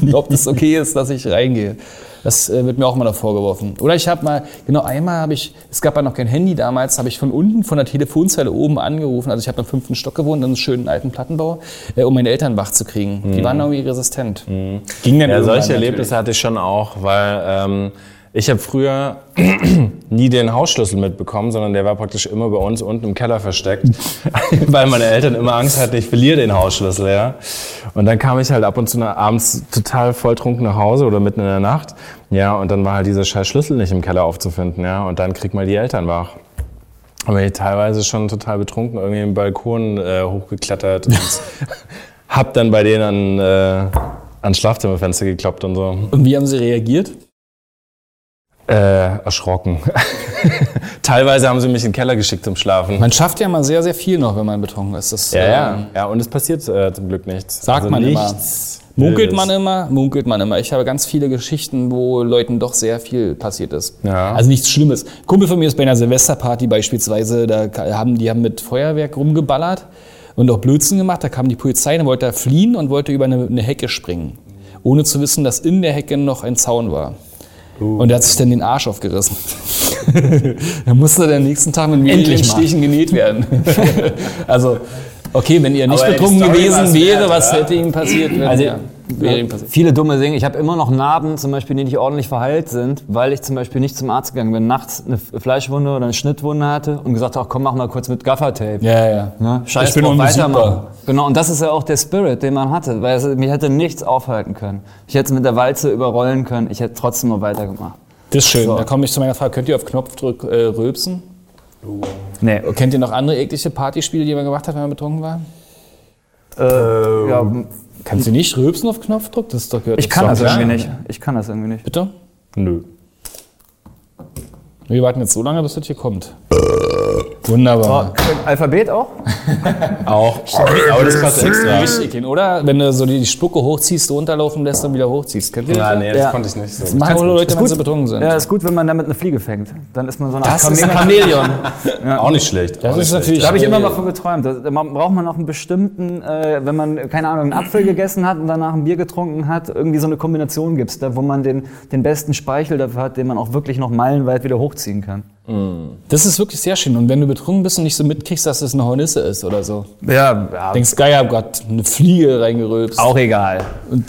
und ob das okay ist, dass ich reingehe. Das äh, wird mir auch mal noch vorgeworfen. Oder ich habe mal, genau einmal habe ich, es gab ja noch kein Handy damals, habe ich von unten, von der Telefonzelle oben angerufen. Also ich habe im fünften Stock gewohnt, in einem schönen alten Plattenbau, äh, um meine Eltern wach zu kriegen. Die waren irgendwie resistent. Ging dann Ja, solche Erlebnisse natürlich. hatte ich schon auch, weil ähm, ich habe früher nie den Hausschlüssel mitbekommen, sondern der war praktisch immer bei uns unten im Keller versteckt, weil meine Eltern immer Angst hatten, ich verliere den Hausschlüssel, ja. Und dann kam ich halt ab und zu abends total volltrunken nach Hause oder mitten in der Nacht, ja, und dann war halt dieser scheiß Schlüssel nicht im Keller aufzufinden, ja, und dann kriegt mal die Eltern wach. Und bin ich teilweise schon total betrunken irgendwie im Balkon äh, hochgeklettert und hab dann bei denen an, äh, ans Schlafzimmerfenster gekloppt und so. Und wie haben sie reagiert? Äh, erschrocken. Teilweise haben sie mich in den Keller geschickt zum Schlafen. Man schafft ja mal sehr, sehr viel noch, wenn man betrunken ist. Das, ja, ähm, ja, ja, und es passiert äh, zum Glück nichts. Sagt man immer. nichts Munkelt Wildes. man immer, munkelt man immer. Ich habe ganz viele Geschichten, wo Leuten doch sehr viel passiert ist. Ja. Also nichts Schlimmes. Kumpel von mir ist bei einer Silvesterparty beispielsweise, da haben, die haben mit Feuerwerk rumgeballert und auch Blödsinn gemacht. Da kam die Polizei, dann wollte er fliehen und wollte über eine, eine Hecke springen. Ohne zu wissen, dass in der Hecke noch ein Zaun war. Und er hat sich dann den Arsch aufgerissen. dann musste er am nächsten Tag mit Endlich mal. Stichen genäht werden. also, okay, wenn ihr nicht Aber betrunken gewesen wäre, wert, was hätte ihm passiert? Wenn, Also, ja, passiert. Viele dumme Dinge. Ich habe immer noch Narben, zum Beispiel, die nicht ordentlich verheilt sind, weil ich zum Beispiel nicht zum Arzt gegangen bin, nachts eine Fleischwunde oder eine Schnittwunde hatte und gesagt habe, komm, mach mal kurz mit Gaffertape. Ja, ja. Ne? Scheiß Ich bin drauf, weitermachen. Genau, und das ist ja auch der Spirit, den man hatte, weil es, mich hätte nichts aufhalten können. Ich hätte es mit der Walze überrollen können, ich hätte trotzdem noch weitergemacht. Das ist schön. So. Da komme ich zu meiner Frage. Könnt ihr auf Knopfdruck äh, rülpsen? Nee. Kennt ihr noch andere eklige Partyspiele, die man gemacht hat, wenn man betrunken war? Äh, ja, Kannst du nicht rülpsen auf Knopfdruck? Das ist doch gehört ich kann das klar. irgendwie nicht. Ich kann das irgendwie nicht. Bitte? Nö. Wir warten jetzt so lange, bis das hier kommt. Wunderbar. Alphabet auch? Auch. Aber das kostet extra. Richtig, oder? Wenn du so die Spucke hochziehst, runterlaufen lässt und wieder hochziehst. Kennt ihr Ja, das? nee, das Ja. konnte ich nicht so. Das machen nur Leute, wenn sie betrunken sind. Ja, ist gut, wenn man damit eine Fliege fängt. Dann ist man so eine Das Art ist ein Chamäleon. Auch nicht schlecht. Das auch nicht ist natürlich. Da habe ich immer mal von geträumt. Da braucht man noch einen bestimmten, äh, wenn man, keine Ahnung, einen Apfel gegessen hat und danach ein Bier getrunken hat, irgendwie so eine Kombination gibt da wo man den, den besten Speichel dafür hat, den man auch wirklich noch meilenweit wieder hochziehen kann. Das ist wirklich sehr schön. Und wenn du betrunken bist und nicht so mitkriegst, dass es eine Hornisse ist oder so. Ja, ja Denkst, geil, hab grad eine Fliege reingerülpst. auch egal. Und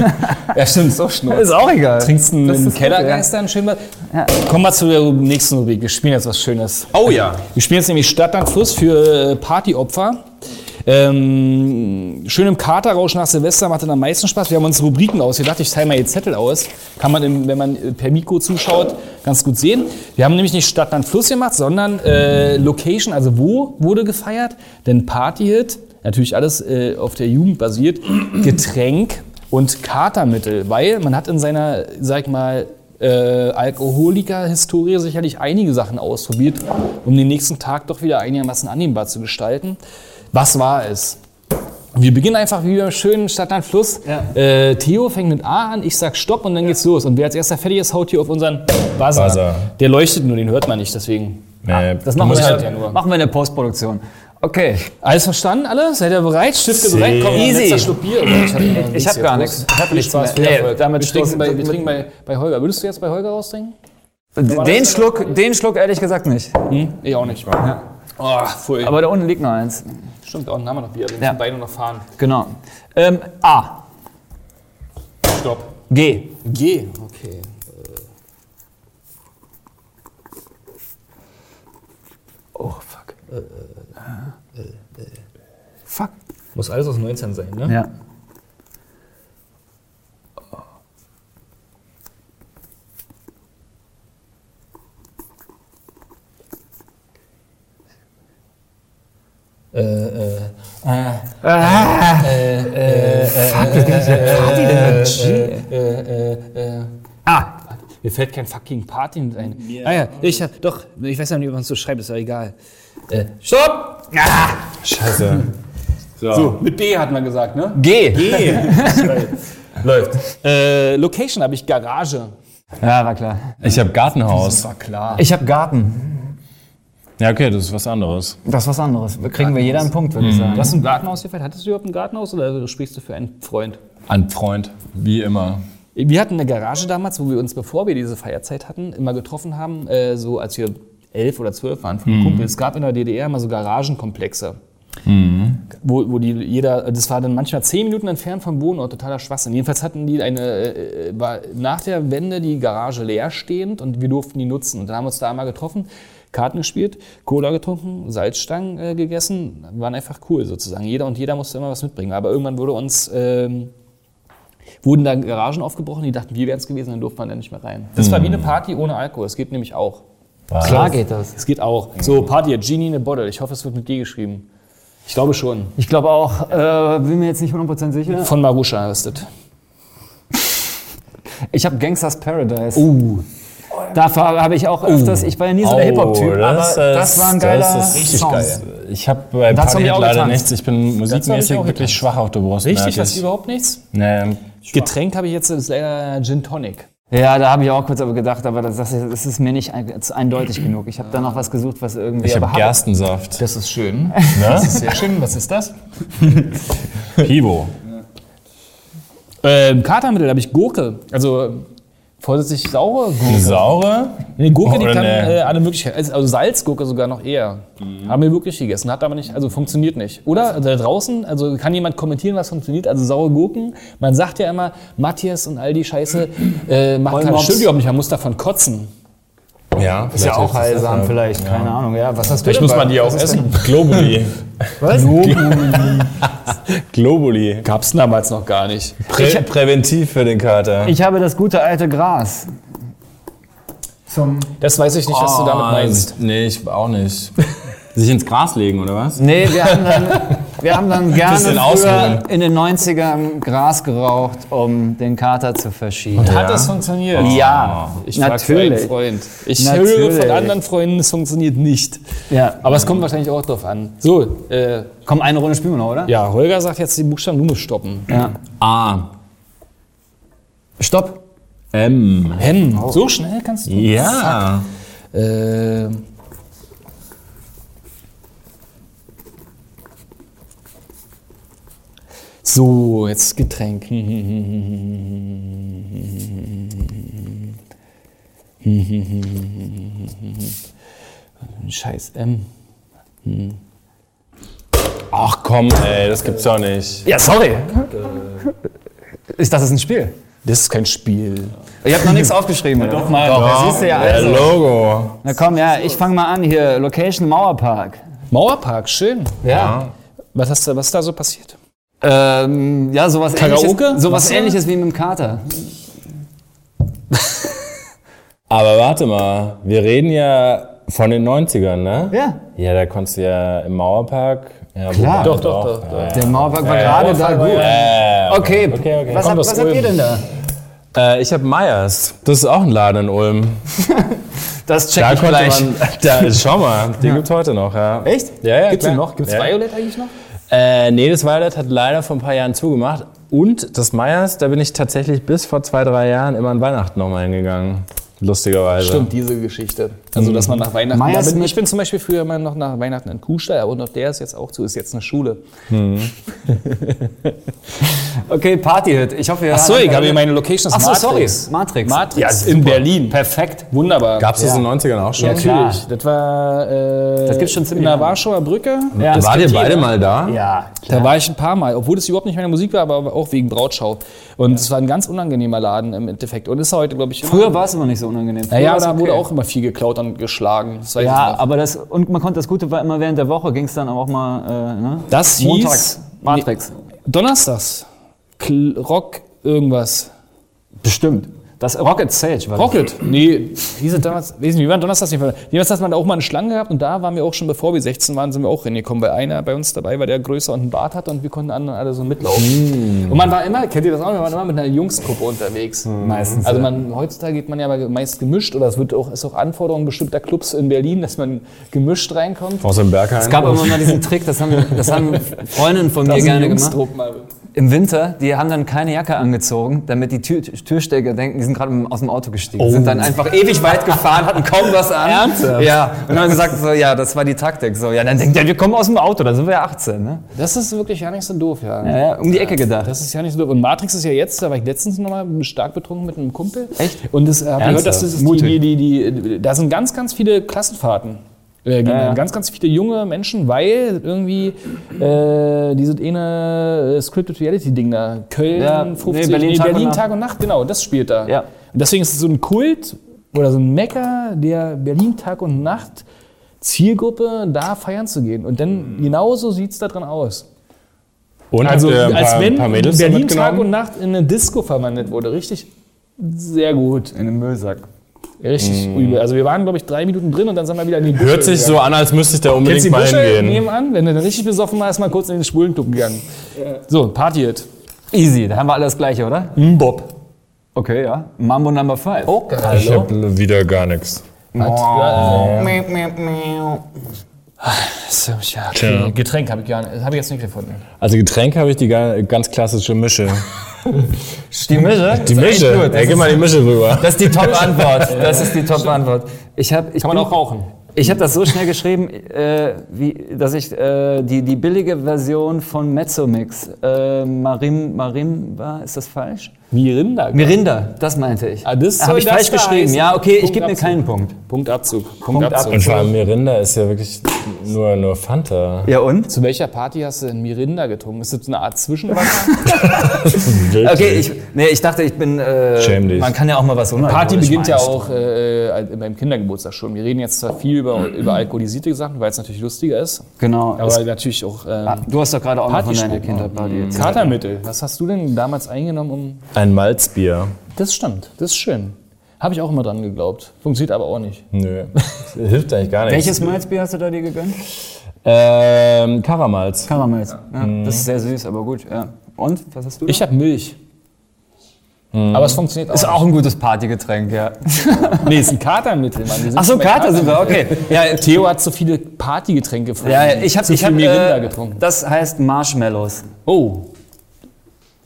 ja, stimmt, so schnurz. Ist auch egal. Trinkst einen, Das ist Kellergeister, einen schönen. Ja. Kommen wir zu der nächsten Rubrik. Wir spielen jetzt was Schönes. Oh ja. Wir spielen jetzt nämlich Stadt, Land, Fluss für äh, Partyopfer. Ähm, schön im Katerrausch nach Silvester macht dann am meisten Spaß. Wir haben uns Rubriken ausgedacht. Ich teile mal jetzt Zettel aus. Kann man, im, wenn man äh, per Mikro zuschaut, ganz gut sehen. Wir haben nämlich nicht Stadt, Land, Fluss gemacht, sondern äh, Location, also wo wurde gefeiert. Denn Partyhit, natürlich alles äh, auf der Jugend basiert, Getränk und Katermittel. Weil man hat in seiner, sag ich mal, äh, Alkoholiker-Historie sicherlich einige Sachen ausprobiert, um den nächsten Tag doch wieder einigermaßen annehmbar zu gestalten. Was war es? Wir beginnen einfach wie beim schönen Stadtland Fluss. Ja. Äh, Theo fängt mit A an, ich sag Stopp und dann geht's los. Und wer als erster fertig ist, haut hier auf unseren Buzzer. Buzzer. Der leuchtet nur, den hört man nicht, deswegen. Nee, Das machen wir, halt ja nur. machen wir in der Postproduktion. Okay. Alles verstanden, alle? Seid ihr bereit? Stifte bereit? Komm, Easy. letzter Schluck Bier. Ich, hab, Ich hab gar nichts. Ich hab nichts Spaß, mehr. Nee, damit wir trinken, bei, wir trinken bei, bei Holger. Würdest du jetzt bei Holger raustrinken? Den Schluck, den Schluck ehrlich gesagt nicht. Hm? Ich auch nicht. Oh, voll. Aber da unten liegt noch eins. Stimmt, da unten haben wir noch Bier. Wir müssen Ja. beide noch fahren. Genau. Ähm, A. Stopp. G. G. Okay. Oh, fuck. Fuck. Muss alles aus 19 sein, ne? Ja. Äh, äh, Ah, mir fällt kein fucking Party mit ein. Ah ja, ich hab, doch, ich weiß ja nicht, wie man es so schreibt, ist ja egal. Äh, stopp! Ah, Scheiße. so, mit B hat man gesagt, ne? G. G. Läuft. Äh, Location habe ich Garage. Ja, war klar. Ich habe Gartenhaus. War klar. Ich habe Garten. Ja, okay, das ist was anderes. Das ist was anderes. Kriegen wir jeder einen Punkt, würde ich sagen. Du hast ein Gartenhaus gefällt. Hattest du überhaupt ein Gartenhaus oder sprichst du für einen Freund? Ein Freund, wie immer. Wir hatten eine Garage damals, wo wir uns, bevor wir diese Feierzeit hatten, immer getroffen haben, äh, so als wir elf oder zwölf waren, von Kumpel. Es gab in der DDR immer so Garagenkomplexe. Wo, wo die jeder, das war dann manchmal zehn Minuten entfernt vom Wohnort, totaler Schwachsinn. Jedenfalls hatten die eine, äh, war nach der Wende die Garage leer stehend und wir durften die nutzen. Und dann haben wir uns da einmal getroffen, Karten gespielt, Cola getrunken, Salzstangen äh, gegessen, waren einfach cool sozusagen. Jeder und jeder musste immer was mitbringen. Aber irgendwann wurde uns, ähm, wurden da Garagen aufgebrochen, die dachten, wir wären es gewesen, dann durfte man da nicht mehr rein. Das war wie eine Party ohne Alkohol, es geht nämlich auch. Klar geht das. Es geht auch. So, Party at Genie in a Bottle. Ich hoffe, es wird mit G geschrieben. Ich glaube schon. Ich glaube auch, äh, bin mir jetzt nicht 100% sicher. Von Marusha ist das. Ich habe Gangsters Paradise. Uh. Dafür habe ich auch öfters, ich war ja nie so der Hip-Hop-Typ, aber das, war ein geiler das ist richtig Song. geil. Ich habe bei Das Party leider getanzt. nichts. Ich bin musikmäßig auch wirklich schwach auf der Brust. Richtig, hast du ich. überhaupt nichts? Nee. Getränk habe ich jetzt, das ist leider Gin Tonic. Ja, da habe ich auch kurz aber gedacht, aber das, das das ist mir nicht ein, eindeutig genug. Ich habe da noch was gesucht, was irgendwie... Ich habe Gerstensaft. Das ist schön. Das ist sehr schön. Was ist das? Pivo. Ähm, Katermittel habe ich Gurke. Also vorsichtig saure Eine Gurke. saure? Nee, Gurke, die Oder kann eine- äh, alle Möglichkeiten. Also, also Salzgurke sogar noch eher. Haben wir wirklich gegessen. Hat aber nicht, also funktioniert nicht. Oder also da draußen, also kann jemand kommentieren, was funktioniert? Also saure Gurken. Man sagt ja immer, Matthias und all die Scheiße äh, macht keinen Vollmops. Stimmt überhaupt nicht. Man muss davon kotzen. Ja, Ist ja auch heilsam vielleicht, keine Ahnung. Ja, was hast du Vielleicht denn muss man die auch was ist essen. Globuli. Was? Globuli. Gab's damals noch gar nicht. Prä präventiv für den Kater. Ich habe das gute alte Gras. Zum Das weiß ich nicht, was du damit meinst. Nee, ich auch nicht. Sich ins Gras legen, oder was? Nee, wir haben dann, wir haben dann gerne früher in den 90ern Gras geraucht, um den Kater zu verschieben. Hat das funktioniert? Ja, Ich frag für einen natürlich. Freund. Ich Natürlich. höre von anderen Freunden, es funktioniert nicht. Ja. Aber es kommt wahrscheinlich auch drauf an. So, äh, Komm, eine Runde spielen wir noch, oder? ja, Holger sagt jetzt die Buchstaben, du musst stoppen. ja. A. Stopp. M. Hen, so schnell kannst du? Ja. Äh, so, jetzt Getränk. Scheiß M. Ach komm, ey, das gibt's doch nicht. Ja, sorry. Ist das ist ein Spiel? Das ist kein Spiel. Ich habe noch nichts aufgeschrieben. doch mal. Doch, das siehst du ja Der also. Logo. Na komm, ja, ich fange mal an hier. Location Mauerpark. Mauerpark, schön. Ja. Was, hast du, was ist da so passiert? Ähm, ja, sowas Karaoke? ähnliches, sowas Wasser? ähnliches wie mit dem Kater. Aber warte mal, wir reden ja von den 90ern, ne? Ja. Ja, da konntest du ja im Mauerpark. Ja, Klar. Doch, doch, doch, doch. Ja, Der Mauerpark war gerade da gut. ja. Okay, Okay, okay. was, Kommt habt, aus was habt ihr denn da? Äh, ich habe Meyers. Das ist auch ein Laden in Ulm. Das check Da ich gleich. man. Da, schau mal, den gibt's heute noch, ja. Echt? Ja, ja. Gibt's klar. den noch? Gibt's ja. Violet eigentlich noch? Äh, nee, das Violet hat leider vor ein paar Jahren zugemacht. Und das Meyers, da bin ich tatsächlich bis vor zwei, drei Jahren immer an Weihnachten nochmal hingegangen. Lustigerweise. Stimmt, diese Geschichte. Also, dass man nach Weihnachten. Meyers bin, ich bin zum Beispiel früher mal noch nach Weihnachten in Kuhstall, aber noch der ist jetzt auch zu, ist jetzt eine Schule. Okay, Partyhit. Ich hoffe, ihr Achso, ich habe hier meine Location. ist Ach so, Matrix. sorry. Matrix. Matrix Ja, in super. Berlin. Perfekt. Wunderbar. Gab's das in den 90ern auch schon? Ja, klar. natürlich. Das war äh, Das gibt's schon in ziemlich der lange. Warschauer Brücke. Ja. Das Wart ihr beide mal da? Ja. Da war ich ein paar Mal, obwohl das überhaupt nicht meine Musik war, aber auch wegen Brautschau. Und es war ein ganz unangenehmer Laden im Endeffekt. Und ist heute, glaube ich. Früher war es immer nicht so unangenehm. Früher war's da okay. wurde auch immer viel geklaut und geschlagen. Ja, aber das, und man konnte das Gute war immer während der Woche ging es dann auch mal, äh, ne? Das hieß- Montags, Matrix. Donnerstags. Kl Rock irgendwas. Bestimmt. Das Rocket Sage war Rocket? Nee, diese damals, weiß nicht, wie war Donnerstag nicht. Jedenfalls hat man da auch mal eine Schlange gehabt und da waren wir auch schon, bevor wir 16 waren, sind wir auch hingekommen, weil einer bei uns dabei war, der größer und einen Bart hatte und wir konnten anderen alle so mitlaufen. Und man war immer, kennt ihr das auch, wir waren immer mit einer Jungsgruppe unterwegs. Meistens, Also man, heutzutage geht man ja meist gemischt oder es wird auch, ist auch Anforderung bestimmter Clubs in Berlin, dass man gemischt reinkommt. Aus dem Bergheim. Es gab immer mal diesen Trick, das haben, das haben Freundinnen von mir Das ein gerne gemacht. Mal. Im Winter, die haben dann keine Jacke angezogen, damit die Tür, Türsteher denken, die sind gerade aus dem Auto gestiegen. Sind dann einfach ewig weit gefahren, hatten kaum was an. Ernsthaft? Ja. Und dann haben gesagt, so, ja, das war die Taktik. So, ja, dann denkt er, wir kommen aus dem Auto, dann sind wir ja 18. Ne? Das ist wirklich ja nicht so doof, ja. Ja, ja, um die Ecke gedacht. Das ist ja nicht so doof. Und Matrix ist ja jetzt, da war ich letztens nochmal stark betrunken mit einem Kumpel. Echt? Und das habe gehört, dass das ist die, die, die, die, da sind ganz, ganz viele Klassenfahrten. Äh, gehen Ja. Ganz, ganz viele junge Menschen, weil irgendwie äh, dieses eine äh, Scripted Reality-Ding da, Köln, Ja, 50, nee, Berlin, Tag und Berlin Nacht. Tag und Nacht, genau, das spielt da. Ja. Und deswegen ist es so ein Kult oder so ein Mecker der Berlin Tag und Nacht Zielgruppe, da feiern zu gehen. Und dann genauso sieht es da drin aus. Und Also als paar, wenn paar Berlin Tag und Nacht in eine Disco verwandelt wurde. Richtig, sehr gut. In den Müllsack. Richtig übel. Also wir waren, glaube ich, drei Minuten drin und dann sind wir wieder in die Büsche. Hört sich so an, als müsste ich da Kennst unbedingt mal hingehen. nebenan? Wenn du dann richtig besoffen warst, mal kurz in den Schwulenclub gegangen. So, Party it. Easy, da haben wir alle das Gleiche, oder? Bob. Okay, ja. Mambo Number 5. Oh, Ich habe wieder gar nichts. So, ja, Tja. okay. Getränk habe ich gar nicht. Das habe ich jetzt nicht gefunden. Also Getränk habe ich die ga- ganz klassische Mische. Die Mische? Die Mische? Ey, gib mal die Mische rüber. Das ist die Top-Antwort. Das ist die Top-Antwort. Ich hab, ich Kann man bin- auch rauchen. Ich habe das so schnell geschrieben, äh, wie, dass ich äh, die, die billige Version von Mezzomix, äh, Marim, Marim war, ist das falsch? Mirinda. Mirinda, das meinte ich. Ah, das habe ich das falsch da geschrieben. heißen. Ja, okay, ich Punkt gebe mir Abzug. keinen Punkt. Punktabzug. Punktabzug. Und vor allem Mirinda ist ja wirklich nur, nur Fanta. Ja und? Zu welcher Party hast du denn Mirinda getrunken? Ist das eine Art Zwischenwasser? Okay, ich, nee, ich dachte, ich bin. Äh, Schäm dich. Man kann ja auch mal was unalkoholisch Party beginnt ja auch äh, beim Kindergeburtstag schon. Wir reden jetzt zwar viel über, über alkoholisierte Sachen, weil es natürlich lustiger ist, Genau. aber es, natürlich auch ähm, du hast doch gerade auch noch von deiner. Kinderparty erzählt. Katermittel. Was hast du denn damals eingenommen, um. Ein Malzbier. Das stimmt, das ist schön. Habe ich auch immer dran geglaubt. Funktioniert aber auch nicht. Nö. Hilft eigentlich gar nichts. Welches Malzbier hast du da dir gegönnt? Ähm, Karamalz. Karamalz. Ja, Das ist sehr süß, aber gut. Ja. Und, was hast du? Ich habe Milch. Aber es funktioniert auch. ist auch ein gutes Partygetränk, ja. Nee, ist ein Katermittel, Mann. Ach so, Kater sind wir, okay. Ja, Theo hat zu viele Partygetränke gefunden. ja, ja, ich habe ich viel hab, Mirinda äh, getrunken. Das heißt Marshmallows. Oh,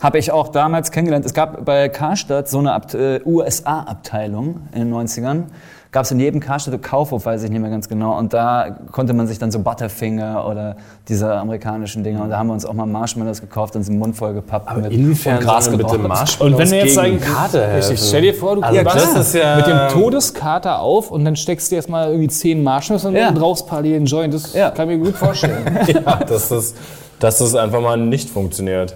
Habe ich auch damals kennengelernt. Es gab bei Karstadt so eine Abt- äh, USA-Abteilung in den 90ern. Gab es in jedem Karstadt Kaufhof, weiß ich nicht mehr ganz genau. Und da konnte man sich dann so Butterfinger oder diese amerikanischen Dinger. Und da haben wir uns auch mal Marshmallows gekauft und den Mund voll gepappt mit Inwiefern und Gras bitte. Marshmallows Und wenn du jetzt gegen sagen, Kater richtig, stell dir vor, du Also das ist ja- mit dem Todeskater auf und dann steckst du jetzt mal irgendwie zehn Marshmallows und Ja. dann rauchst parallel einen Joint. Das Ja. kann ich mir gut vorstellen. Ja, das, dass das einfach mal nicht funktioniert.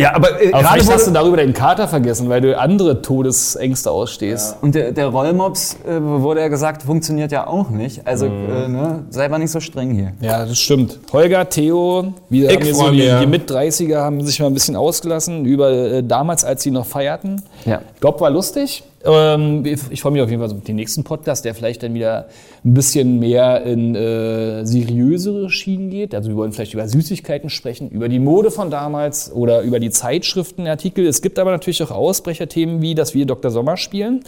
Ja, aber, äh, Aber gerade hast du darüber deinen Kater vergessen, weil du andere Todesängste ausstehst. und der, der Rollmops, äh, wurde ja gesagt, funktioniert ja auch nicht. Also äh, ne, sei mal nicht so streng hier. Ja, das stimmt. Holger, Theo, wir Ich haben hier so die, die Mit-30er haben sich mal ein bisschen ausgelassen über äh, damals, als sie noch feierten. Ja. Ich glaube, war lustig. Ähm, ich freue mich auf jeden Fall auf den nächsten Podcast, der vielleicht dann wieder ein bisschen mehr in äh, seriösere Schienen geht. Also wir wollen vielleicht über Süßigkeiten sprechen, über die Mode von damals oder über die Zeitschriftenartikel. Es gibt aber natürlich auch Ausbrecherthemen wie, dass wir Dr. Sommer spielen.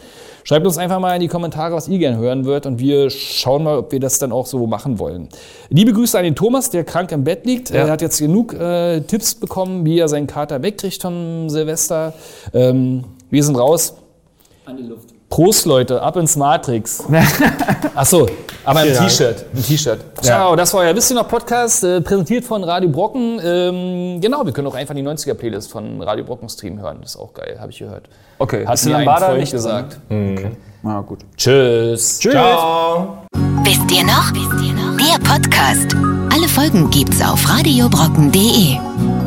Schreibt uns einfach mal in die Kommentare, was ihr gerne hören würdet und wir schauen mal, ob wir das dann auch so machen wollen. Liebe Grüße an den Thomas, der krank im Bett liegt. Er hat jetzt genug äh, Tipps bekommen, wie er seinen Kater wegkriegt vom Silvester. Ähm, wir sind raus. Prost, Leute, ab ins Matrix. Achso, aber im T-Shirt. Im T-Shirt. Ciao, das war ja Wisst ihr noch Podcast, äh, präsentiert von Radio Brocken. Ähm, genau, wir können auch einfach die 90er-Playlist von Radio Brocken Stream hören. Das ist auch geil, habe ich gehört. Okay, mir ein Lambada nicht gesagt. Na gut. Tschüss. Tschüss. Wisst ihr noch? Wisst ihr noch? Der Podcast. Alle Folgen gibt's auf radiobrocken.de.